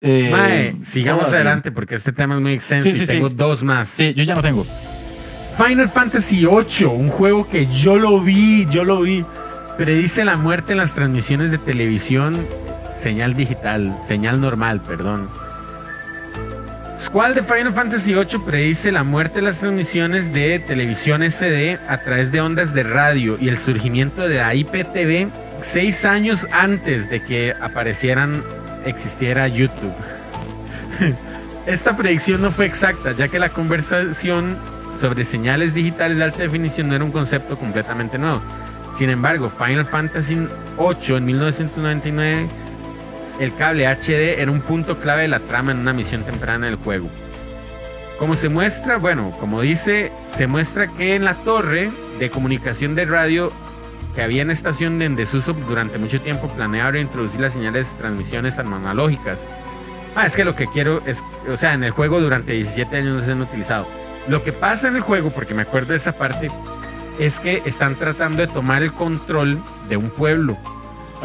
eh, Mae, sigamos adelante porque este tema es muy extenso Sí, y tengo dos más. Sí, yo ya no tengo. Final Fantasy VIII, un juego que yo lo vi, yo lo vi. Predice la muerte en las transmisiones de televisión, señal digital, señal normal, perdón. Squall de Final Fantasy VIII predice la muerte de las transmisiones de televisión SD a través de ondas de radio y el surgimiento de la IPTV seis años antes de que aparecieran, existiera YouTube. Esta predicción no fue exacta, ya que la conversación sobre señales digitales de alta definición no era un concepto completamente nuevo. Sin embargo, Final Fantasy VIII en 1999, el cable HD era un punto clave de la trama en una misión temprana del juego. Como se muestra, bueno, como dice, se muestra que en la torre de comunicación de radio que había en estación de en desuso durante mucho tiempo planeaba reintroducir las señales de transmisiones analógicas. Ah, es que lo que quiero es, o sea, en el juego durante 17 años no se han utilizado. Lo que pasa en el juego, porque me acuerdo de esa parte, es que están tratando de tomar el control de un pueblo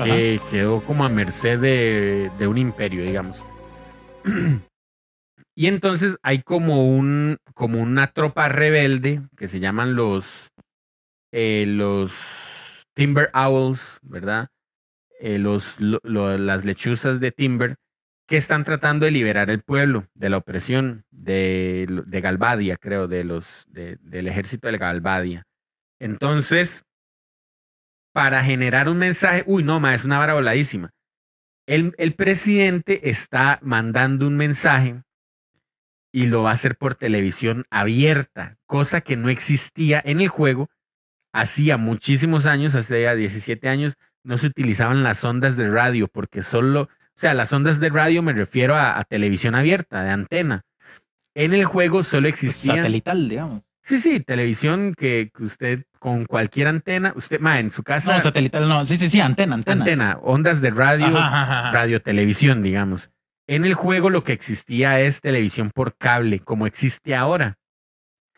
que quedó como a merced de, de un imperio, digamos. y entonces hay como un como una tropa rebelde que se llaman los eh, los Timber Owls, ¿verdad? Eh, los, lo- lo- las lechuzas de Timber que están tratando de liberar el pueblo de la opresión de, de Galvadia, creo, de los, de- del ejército de Galvadia. Entonces, para generar un mensaje, uy, no, ma, es una vara voladísima. El, el presidente está mandando un mensaje y lo va a hacer por televisión abierta, cosa que no existía en el juego. Hacía muchísimos años, hace ya 17 años, no se utilizaban las ondas de radio porque solo o sea, las ondas de radio me refiero a, a televisión abierta, de antena. En el juego solo existía. Satelital, digamos. Sí, sí, televisión que, que usted con cualquier antena, usted, ma, en su casa, No, satelital no. Sí, sí, sí, antena, antena. antena, ondas de radio, Ajá, ajá, ajá. radio televisión, digamos. En el juego lo que existía es televisión por cable, como existe ahora.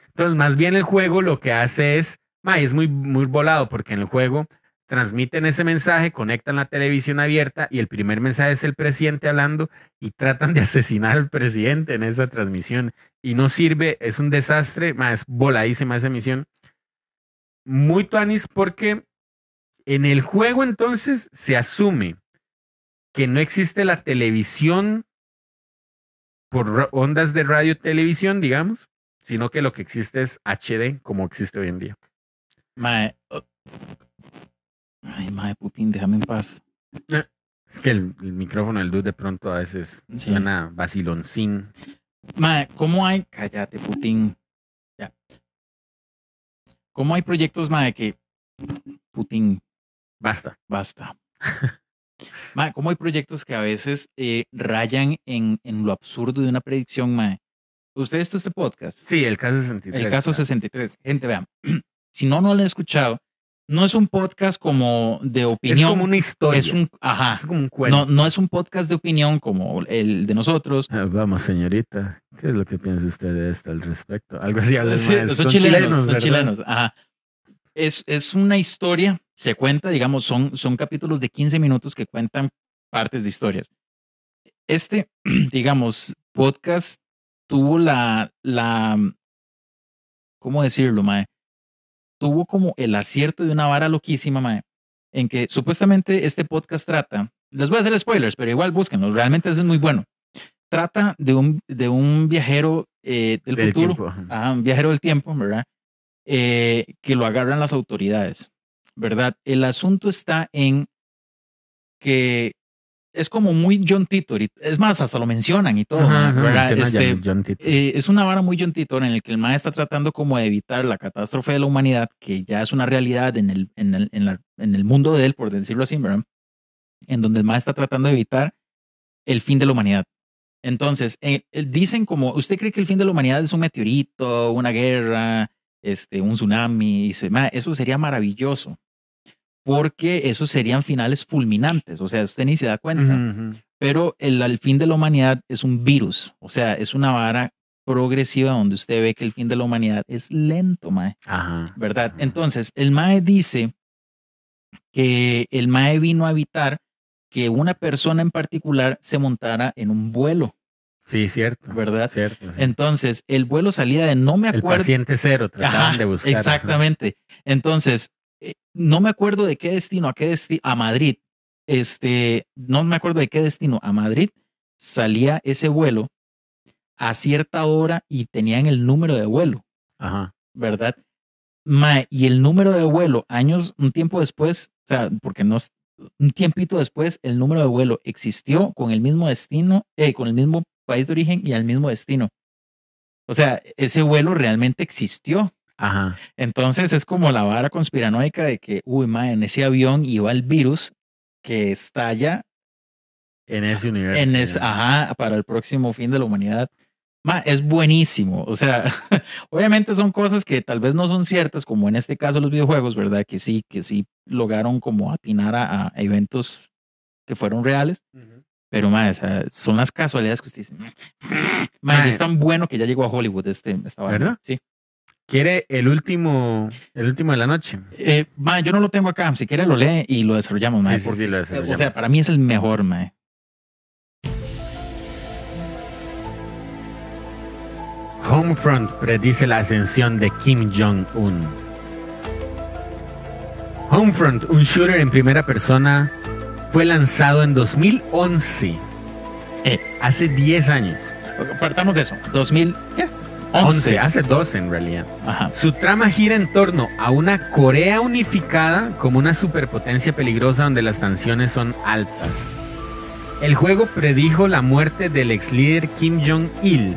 Entonces, más bien el juego lo que hace es, es muy, muy volado porque en el juego transmiten ese mensaje, conectan la televisión abierta y el primer mensaje es el presidente hablando y tratan de asesinar al presidente en esa transmisión y no sirve, es un desastre, ma, es voladísima esa misión. Muy tuanis porque en el juego entonces se asume que no existe la televisión por ondas de radio televisión, digamos, sino que lo que existe es HD como existe hoy en día. Mae. oh. Ay, mae, Putin, déjame en paz. Es que el, el micrófono del dude de pronto a veces Sí. suena vaciloncín. Mae, ¿cómo hay? Cállate, Putin. Ya. ¿Cómo hay proyectos, mae, que. Putin, Basta. basta. mae, ¿cómo hay proyectos que a veces eh, rayan en, en lo absurdo de una predicción, mae? ¿Usted esto este podcast? Sí, el caso 63. El caso claro. 63. Gente, vean, si no, no lo han escuchado, no es un podcast como de opinión. Es como una historia. Es un, ajá. Es como un cuento. No, no es un podcast de opinión como el de nosotros. Ah, vamos, señorita, ¿qué es lo que piensa usted de esto al respecto? Algo así Sí, son, chilenos, son ¿verdad? chilenos. Ajá. Es, es una historia, se cuenta, digamos, son, son capítulos de 15 minutos que cuentan partes de historias. Este, digamos, podcast tuvo la, la, ¿cómo decirlo, mae? Tuvo como el acierto de una vara loquísima, mae, en que supuestamente este podcast trata, les voy a hacer spoilers, pero igual búsquenlos, realmente es muy bueno. Trata de un, de un viajero eh, del, Del futuro, ajá, un viajero del tiempo, ¿verdad? Eh, que lo agarran las autoridades, ¿verdad? El asunto está en que es como muy John Titor, y- es más, hasta lo mencionan y todo, Este, John- eh, es una vara muy John Titor en el que el MAE está tratando como de evitar la catástrofe de la humanidad, que ya es una realidad en el, en el, en la- en el mundo de él, por decirlo así, ¿verdad? En donde el MAE está tratando de evitar el fin de la humanidad. Entonces, eh, eh, dicen como, ¿usted cree que el fin de la humanidad es un meteorito, una guerra, este, un tsunami? Y dice, "Mae, eso sería maravilloso, porque esos serían finales fulminantes, o sea, usted ni se da cuenta pero el, el fin de la humanidad es un virus, o sea, es una vara progresiva donde usted ve que el fin de la humanidad es lento, mae, Ajá. ¿verdad? Ajá. Entonces, el mae dice que el mae vino a evitar que una persona en particular se montara en un vuelo, Sí, cierto. ¿verdad? Cierto. sí. Entonces, el vuelo salía de no me el acuerdo. paciente cero trataban Ajá, de buscar. Exactamente. Entonces, no me acuerdo de qué destino, a qué destino, a Madrid. Este, no me acuerdo de qué destino, a Madrid salía ese vuelo a cierta hora y tenían el número de vuelo, Ajá. ¿verdad? Mae, y el número de vuelo, años, un tiempo después, o sea, porque no, es- un tiempito después, el número de vuelo existió con el mismo destino, eh, con el mismo país de origen y al mismo destino. O sea, ese vuelo realmente existió. Ajá. Entonces es como la vara conspiranoica de que, uy, ma, en ese avión iba el virus que estalla En ese universo. en es, ya. ajá, para el próximo fin de la humanidad. Ma, es buenísimo. O sea, obviamente son cosas que tal vez no son ciertas, como en este caso los videojuegos, ¿verdad? Que sí, que sí lograron como atinar a, a eventos que fueron reales. Pero, ma, o sea, son las casualidades que usted dice. Ma, Ma, es tan bueno que ya llegó a Hollywood este, esta. ¿Verdad? Sí. ¿Quiere el último, el último de la noche? Eh, ma, yo no lo tengo acá. Si quiere lo lee y lo desarrollamos, ma. Sí, sí, sí, porque lo es- O sea, desarrollamos. para mí es el mejor, ma. Homefront predice la ascensión de Kim Jong-un. Homefront, un shooter en primera persona, fue lanzado en 2011. Eh. Hace 10 años. Partamos de eso. 2011. 11, hace 12 en realidad. Ajá. Su trama gira en torno a una Corea unificada como una superpotencia peligrosa donde las tensiones son altas. El juego predijo la muerte del ex líder Kim Jong-il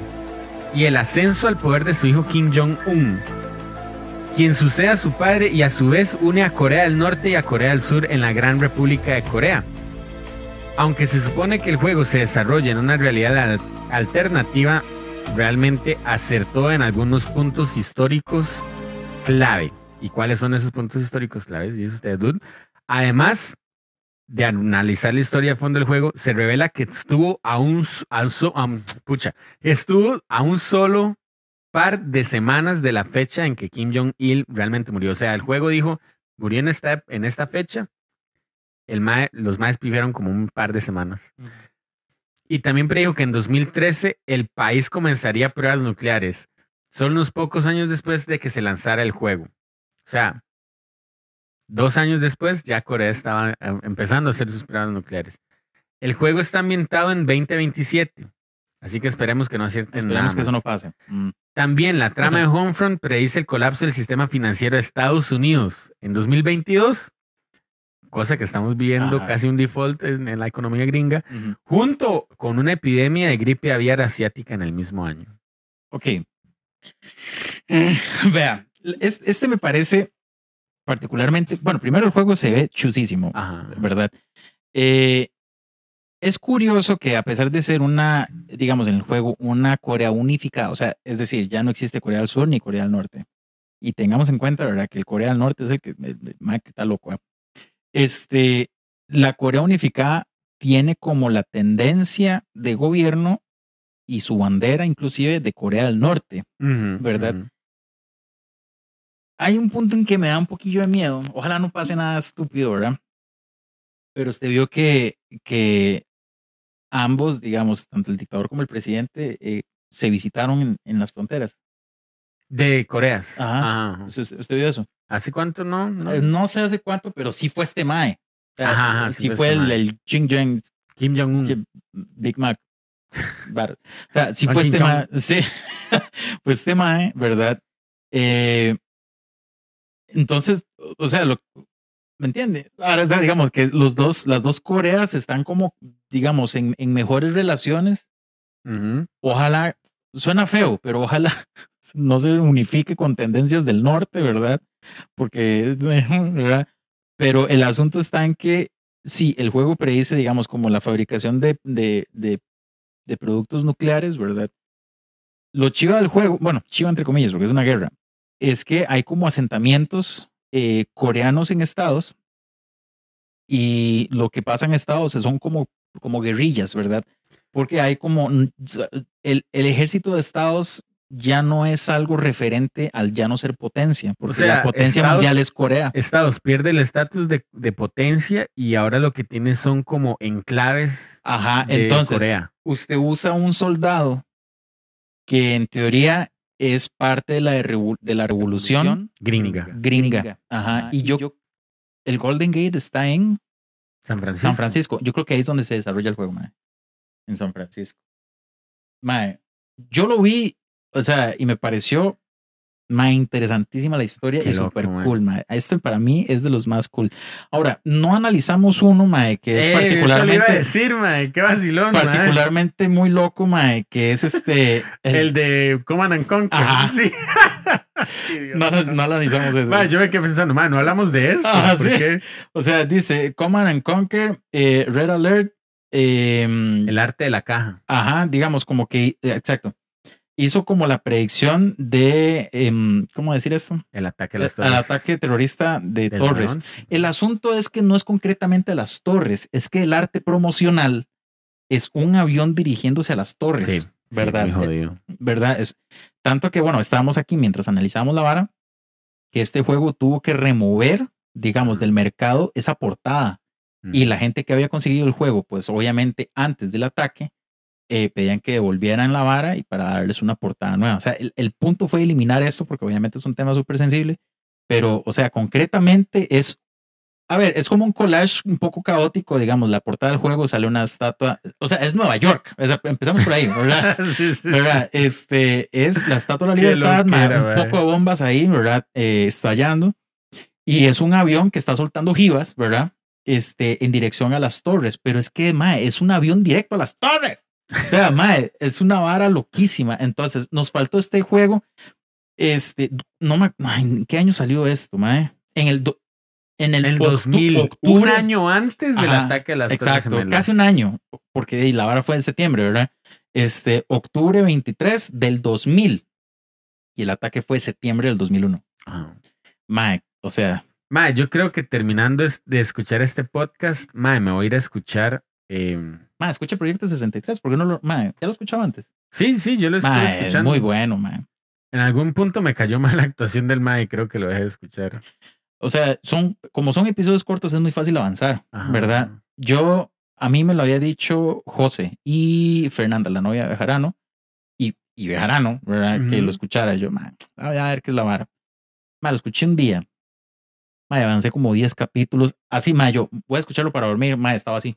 y el ascenso al poder de su hijo Kim Jong-un, quien sucede a su padre y a su vez une a Corea del Norte y a Corea del Sur en la Gran República de Corea. Aunque se supone que el juego se desarrolla en una realidad al- alternativa, realmente acertó en algunos puntos históricos clave. ¿Y cuáles son esos puntos históricos claves? Dice usted, dude. Además de analizar la historia a fondo del juego, se revela que estuvo a un, a un pucha, estuvo a un solo par de semanas de la fecha en que Kim Jong-il realmente murió. O sea, el juego dijo, murió en esta, en esta fecha. Los maes vivieron como un par de semanas. Y también predijo que en 2013 el país comenzaría pruebas nucleares, solo unos pocos años después de que se lanzara el juego. O sea, dos años después ya Corea estaba eh, empezando a hacer sus pruebas nucleares. El juego está ambientado en 2027, así que esperemos que no acierten Esperemos nada que eso no pase. Mm. También la trama de Homefront predice el colapso del sistema financiero de Estados Unidos en 2022, cosa que estamos viendo Ajá. casi un default en en la economía gringa junto con una epidemia de gripe aviar asiática en el mismo año. Ok. Eh, vea, es- este me parece particularmente. Bueno, primero el juego se ve chusísimo, Ajá. ¿verdad? Eh, es curioso que a pesar de ser una, digamos, en el juego, una Corea unificada, o sea, es decir, ya no existe Corea del Sur ni Corea del Norte. y tengamos en cuenta, ¿verdad? Que el Corea del Norte es el que, el- el está loco. Este, la Corea unificada tiene como la tendencia de gobierno y su bandera inclusive de Corea del Norte. ¿Verdad? Hay un punto en que me da un poquillo de miedo. Ojalá no pase nada estúpido, ¿verdad? Pero usted vio que, que ambos, digamos, tanto el dictador como el presidente, eh, se visitaron en, en las fronteras. De Coreas. Ajá. Ajá. ¿Usted, usted vio eso? ¿Hace cuánto no? No. Eh, No sé hace cuánto, pero sí fue este Mae. O sea, Ajá, sí, sí fue este el, el Ching Jong Kim Jong-un. que- Big Mac. O sea, sí Ah, fue este mae. Sí. fue este mae, ¿verdad? Eh, entonces, o sea, lo, ¿me entiende? Ahora, digamos que los dos, las dos Coreas están como, digamos, en, en mejores relaciones. Ojalá, suena feo, pero ojalá no se unifique con tendencias del norte, ¿verdad? Porque, ¿verdad? Pero el asunto está en que sí, el juego predice, digamos, como la fabricación de, de, de, de productos nucleares, ¿verdad? Lo chiva del juego, bueno, chiva entre comillas, porque es una guerra, es que hay como asentamientos eh, coreanos en estados y lo que pasa en estados son como, como guerrillas, ¿verdad? Porque hay como el, el ejército de estados ya no es algo referente al ya no ser potencia, porque sea, la potencia Estados- mundial es Corea. Estados pierde el estatus de, de potencia y ahora lo que tiene son como enclaves Ajá, de entonces Corea. usted usa un soldado que en teoría es parte de la, de la revolución Gringa. gringa. Ajá, y yo, el Golden Gate está en San Francisco. San Francisco. Yo creo que ahí es donde se desarrolla el juego, mae. En San Francisco. Mae, yo lo vi, o sea, y me pareció mae, interesantísima la historia Qué y súper mae. cool, mae. Este para mí es de los más cool. Ahora, no analizamos uno, mae, que es Eh, Eso le iba a particularmente, decir, mae. Qué vacilón, mae. particularmente muy loco, mae, que es este... El de Command and Conquer. Ajá. Sí. no, no, no analizamos eso. Mae, yo me quedé pensando, mae, no hablamos de esto. ¿Por sí. qué? O sea, dice Command and Conquer, eh, Red Alert, eh, El arte de la caja. Ajá, digamos como que, eh, exacto. Hizo como la predicción de, em, ¿cómo decir esto? El ataque a las Al torres. ataque terrorista de Torres. León. El asunto es que no es concretamente las torres, es que el arte promocional es un avión dirigiéndose a las torres. Sí, ¿verdad? Sí, muy jodido. ¿Verdad? Es tanto que, bueno, estábamos aquí mientras analizamos la vara, que este juego tuvo que remover, digamos, del mercado esa portada. Y la gente que había conseguido el juego, pues obviamente antes del ataque, eh, pedían que devolvieran la vara y para darles una portada nueva. O sea, el, el punto fue eliminar esto porque obviamente es un tema súper sensible, pero, o sea, concretamente es, a ver, es como un collage un poco caótico, digamos, la portada del juego sale una estatua, o sea, es Nueva York, o sea, empezamos por ahí, ¿verdad? Sí, sí. ¿verdad? Este es la Estatua de la Libertad, ma, un poco de bombas ahí, ¿verdad? Eh, estallando. Y es un avión que está soltando jivas, ¿verdad? Este, en dirección a las torres. Pero es que, mae, es un avión directo a las torres. O sea, mae, es una vara loquísima. Entonces, nos faltó este juego. Este, no me, ¿en qué año salió esto, mae? En el, do- en el, el octu- 2000, un octubre. año antes del Ajá, ataque a las torres Exacto, casi un año, porque ahí la vara fue en septiembre, ¿verdad? Este, octubre 23 del 2000 y el ataque fue septiembre del 2001. Ajá. Mae, o sea, Mae, yo creo que terminando de escuchar este podcast, mae, me voy a ir a escuchar. eh, mae, escucha Proyecto 63, porque no lo, mae, ya lo escuchaba antes. Sí, sí, yo lo estoy Mae, es escuchando. muy bueno, mae. En algún punto me cayó mal la actuación del mae creo que lo dejé de escuchar. O sea, son, como son episodios cortos, es muy fácil avanzar, Ajá. ¿verdad? Yo, a mí me lo había dicho José y Fernanda, la novia de Bejarano, y, y Bejarano, ¿verdad? Que lo escuchara. Yo, "Ma, a ver, qué es la vara. Ma, lo escuché un día. Ma, avancé como 10 capítulos. Así, ma, yo voy a escucharlo para dormir. Ma, estaba así.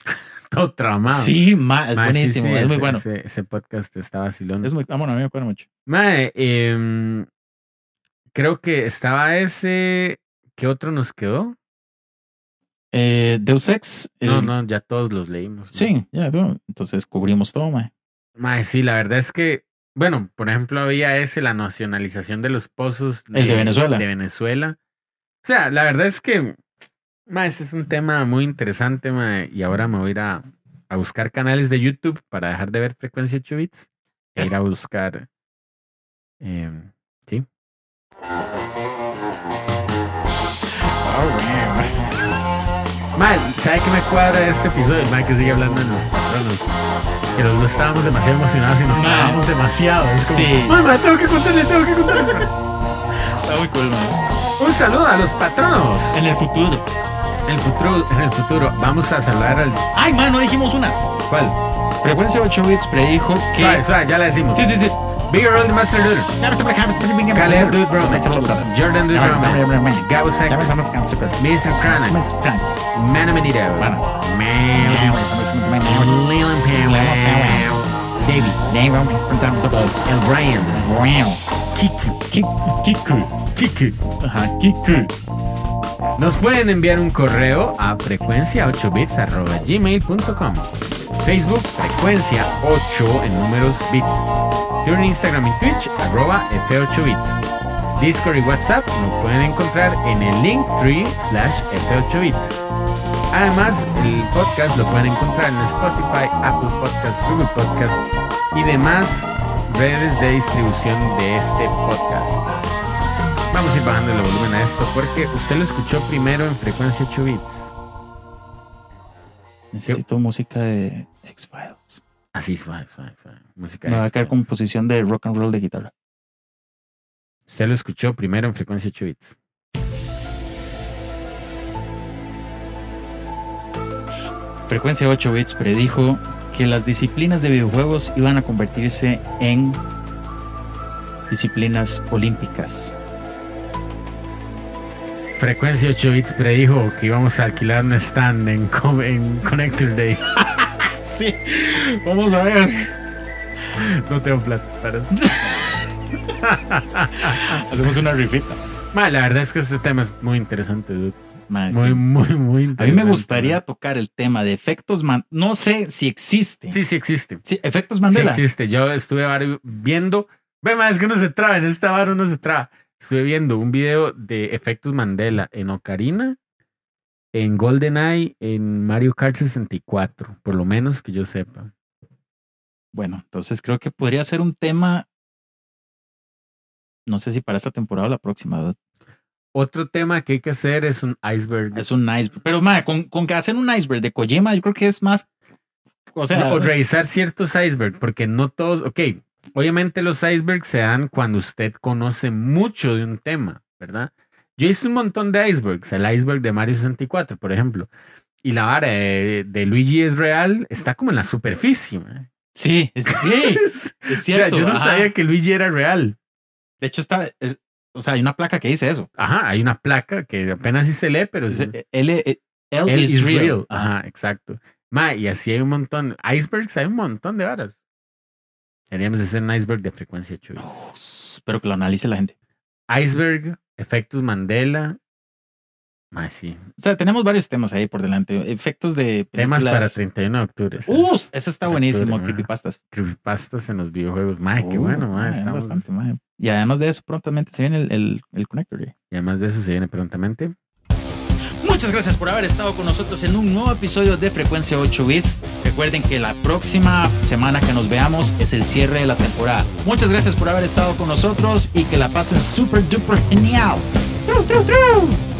Todo traumado. Sí, ma, es Mae, sí, buenísimo. sí, es muy ese- bueno. Ese, ese podcast está vacilón. Es muy, ah, bueno, a mí me acuerdo mucho. Mae, em, creo que estaba ese. ¿Qué otro nos quedó? Eh, Deus Ex. el- No, no, ya todos los leímos. mae. Sí, ya, no, entonces cubrimos todo, ma. Mae, sí, la verdad es que, bueno, por ejemplo, había ese, la nacionalización de los pozos El de Venezuela. De Venezuela. O sea, la verdad es que, mae, este es un tema muy interesante, mae, y ahora me voy a ir a, a buscar canales de YouTube para dejar de ver frecuencia 8 bits e ir a buscar. em, sí. Mal, ¿sabe qué me cuadra este episodio? Mike que sigue hablando de los patronos. Que los dos estábamos demasiado emocionados y nos estábamos demasiado. Es como, Sí. "Mae, mae, tengo que contarle, tengo que contarle. Está muy cool, man. Un saludo a los patronos. En el futuro. En el futuro, en el futuro, vamos a saludar al. Ay, man, no dijimos una. ¿Cuál? Frecuencia 8 bits predijo que. Suave, suave, ya la decimos. Sí, sí, sí. Bigger Roll de Master Dude. Caleb Dude Broman. Jordan Dude Broman. Gabo Seckers. Mr. Chronic. Manamanito. Man. Leland Powell. David. El Brian. Kiku. Kiku. Kiku. Ajá, Kiku. Nos pueden enviar un correo a frecuencia8bits arroba gmail.com. Facebook frecuencia 8 en números bits. Twitter, Instagram y Twitch arroba f8bits. Discord y WhatsApp nos pueden encontrar en el link tree slash f8bits. Además, el podcast lo pueden encontrar en Spotify, Apple Podcast, Google Podcast y demás redes de distribución de este podcast. Vamos a ir bajando el volumen a esto porque usted lo escuchó primero en frecuencia 8 bits. Necesito música de X-Files. Así, suave, suave, suave. Música Me va a caer composición de rock and roll de guitarra. Usted lo escuchó primero en frecuencia 8 bits. Frecuencia 8 bits predijo que las disciplinas de videojuegos iban a convertirse en disciplinas olímpicas. Frecuencia 8 bits predijo que íbamos a alquilar un stand en, Co- en Connector Day. Sí, vamos a ver. No tengo plata para. Hacemos una rifita. La verdad es que este tema es muy interesante, dude. Mae, Muy, sí. muy, muy A mí me gustaría tocar el tema de efectos man No sé si existe. Sí, sí existe. Sí, efectos Sí Mandela. existe. Yo estuve viendo. Ve, ma, es que uno se traba. En esta vara uno se traba. Estuve viendo un video de efectos Mandela en Ocarina, en GoldenEye, en Mario Kart 64. Por lo menos que yo sepa. Bueno, entonces creo que podría ser un tema. No sé si para esta temporada o la próxima. Otro tema que hay que hacer es un iceberg. Es un iceberg. Pero, mae, con, con que hacen un iceberg de Kojima, yo creo que es más. O sea, No, o revisar ciertos icebergs, porque no todos. Ok, obviamente los icebergs se dan cuando usted conoce mucho de un tema, ¿verdad? Yo hice un montón de icebergs. El iceberg de Mario 64, por ejemplo. Y la vara de, de Luigi es real, está como en la superficie. man. sí, sí, es O sea, cierto. yo no ajá. sabía que Luigi era real. De hecho, está. es- o sea, hay una placa que dice eso. Ajá, hay una placa que apenas sí se lee, pero es, Dice, L, eh, L él is, is real. real. Ajá, exacto. Ma, y así hay un montón. Icebergs, hay un montón de varas. Deberíamos hacer un iceberg de frecuencia 8 bits. Oh, espero que lo analice la gente. Iceberg, efectos Mandela. Ma, sí. O sea, tenemos varios temas ahí por delante. Efectos de. Temas para películas. 31 de octubre. ¡Uh! Eso está Octubre, buenísimo, ma. creepypastas. Creepypastas en los videojuegos. Ma, qué Uh, bueno, ma. mae, bastante, mae. Y además de eso, prontamente se viene el, el, el Connector. Y además de eso se viene prontamente. Muchas gracias por haber estado con nosotros en un nuevo episodio de Frecuencia 8 Bits. Recuerden que la próxima semana que nos veamos es el cierre de la temporada. Muchas gracias por haber estado con nosotros y que la pasen super duper genial. ¡Tru, tru, tru!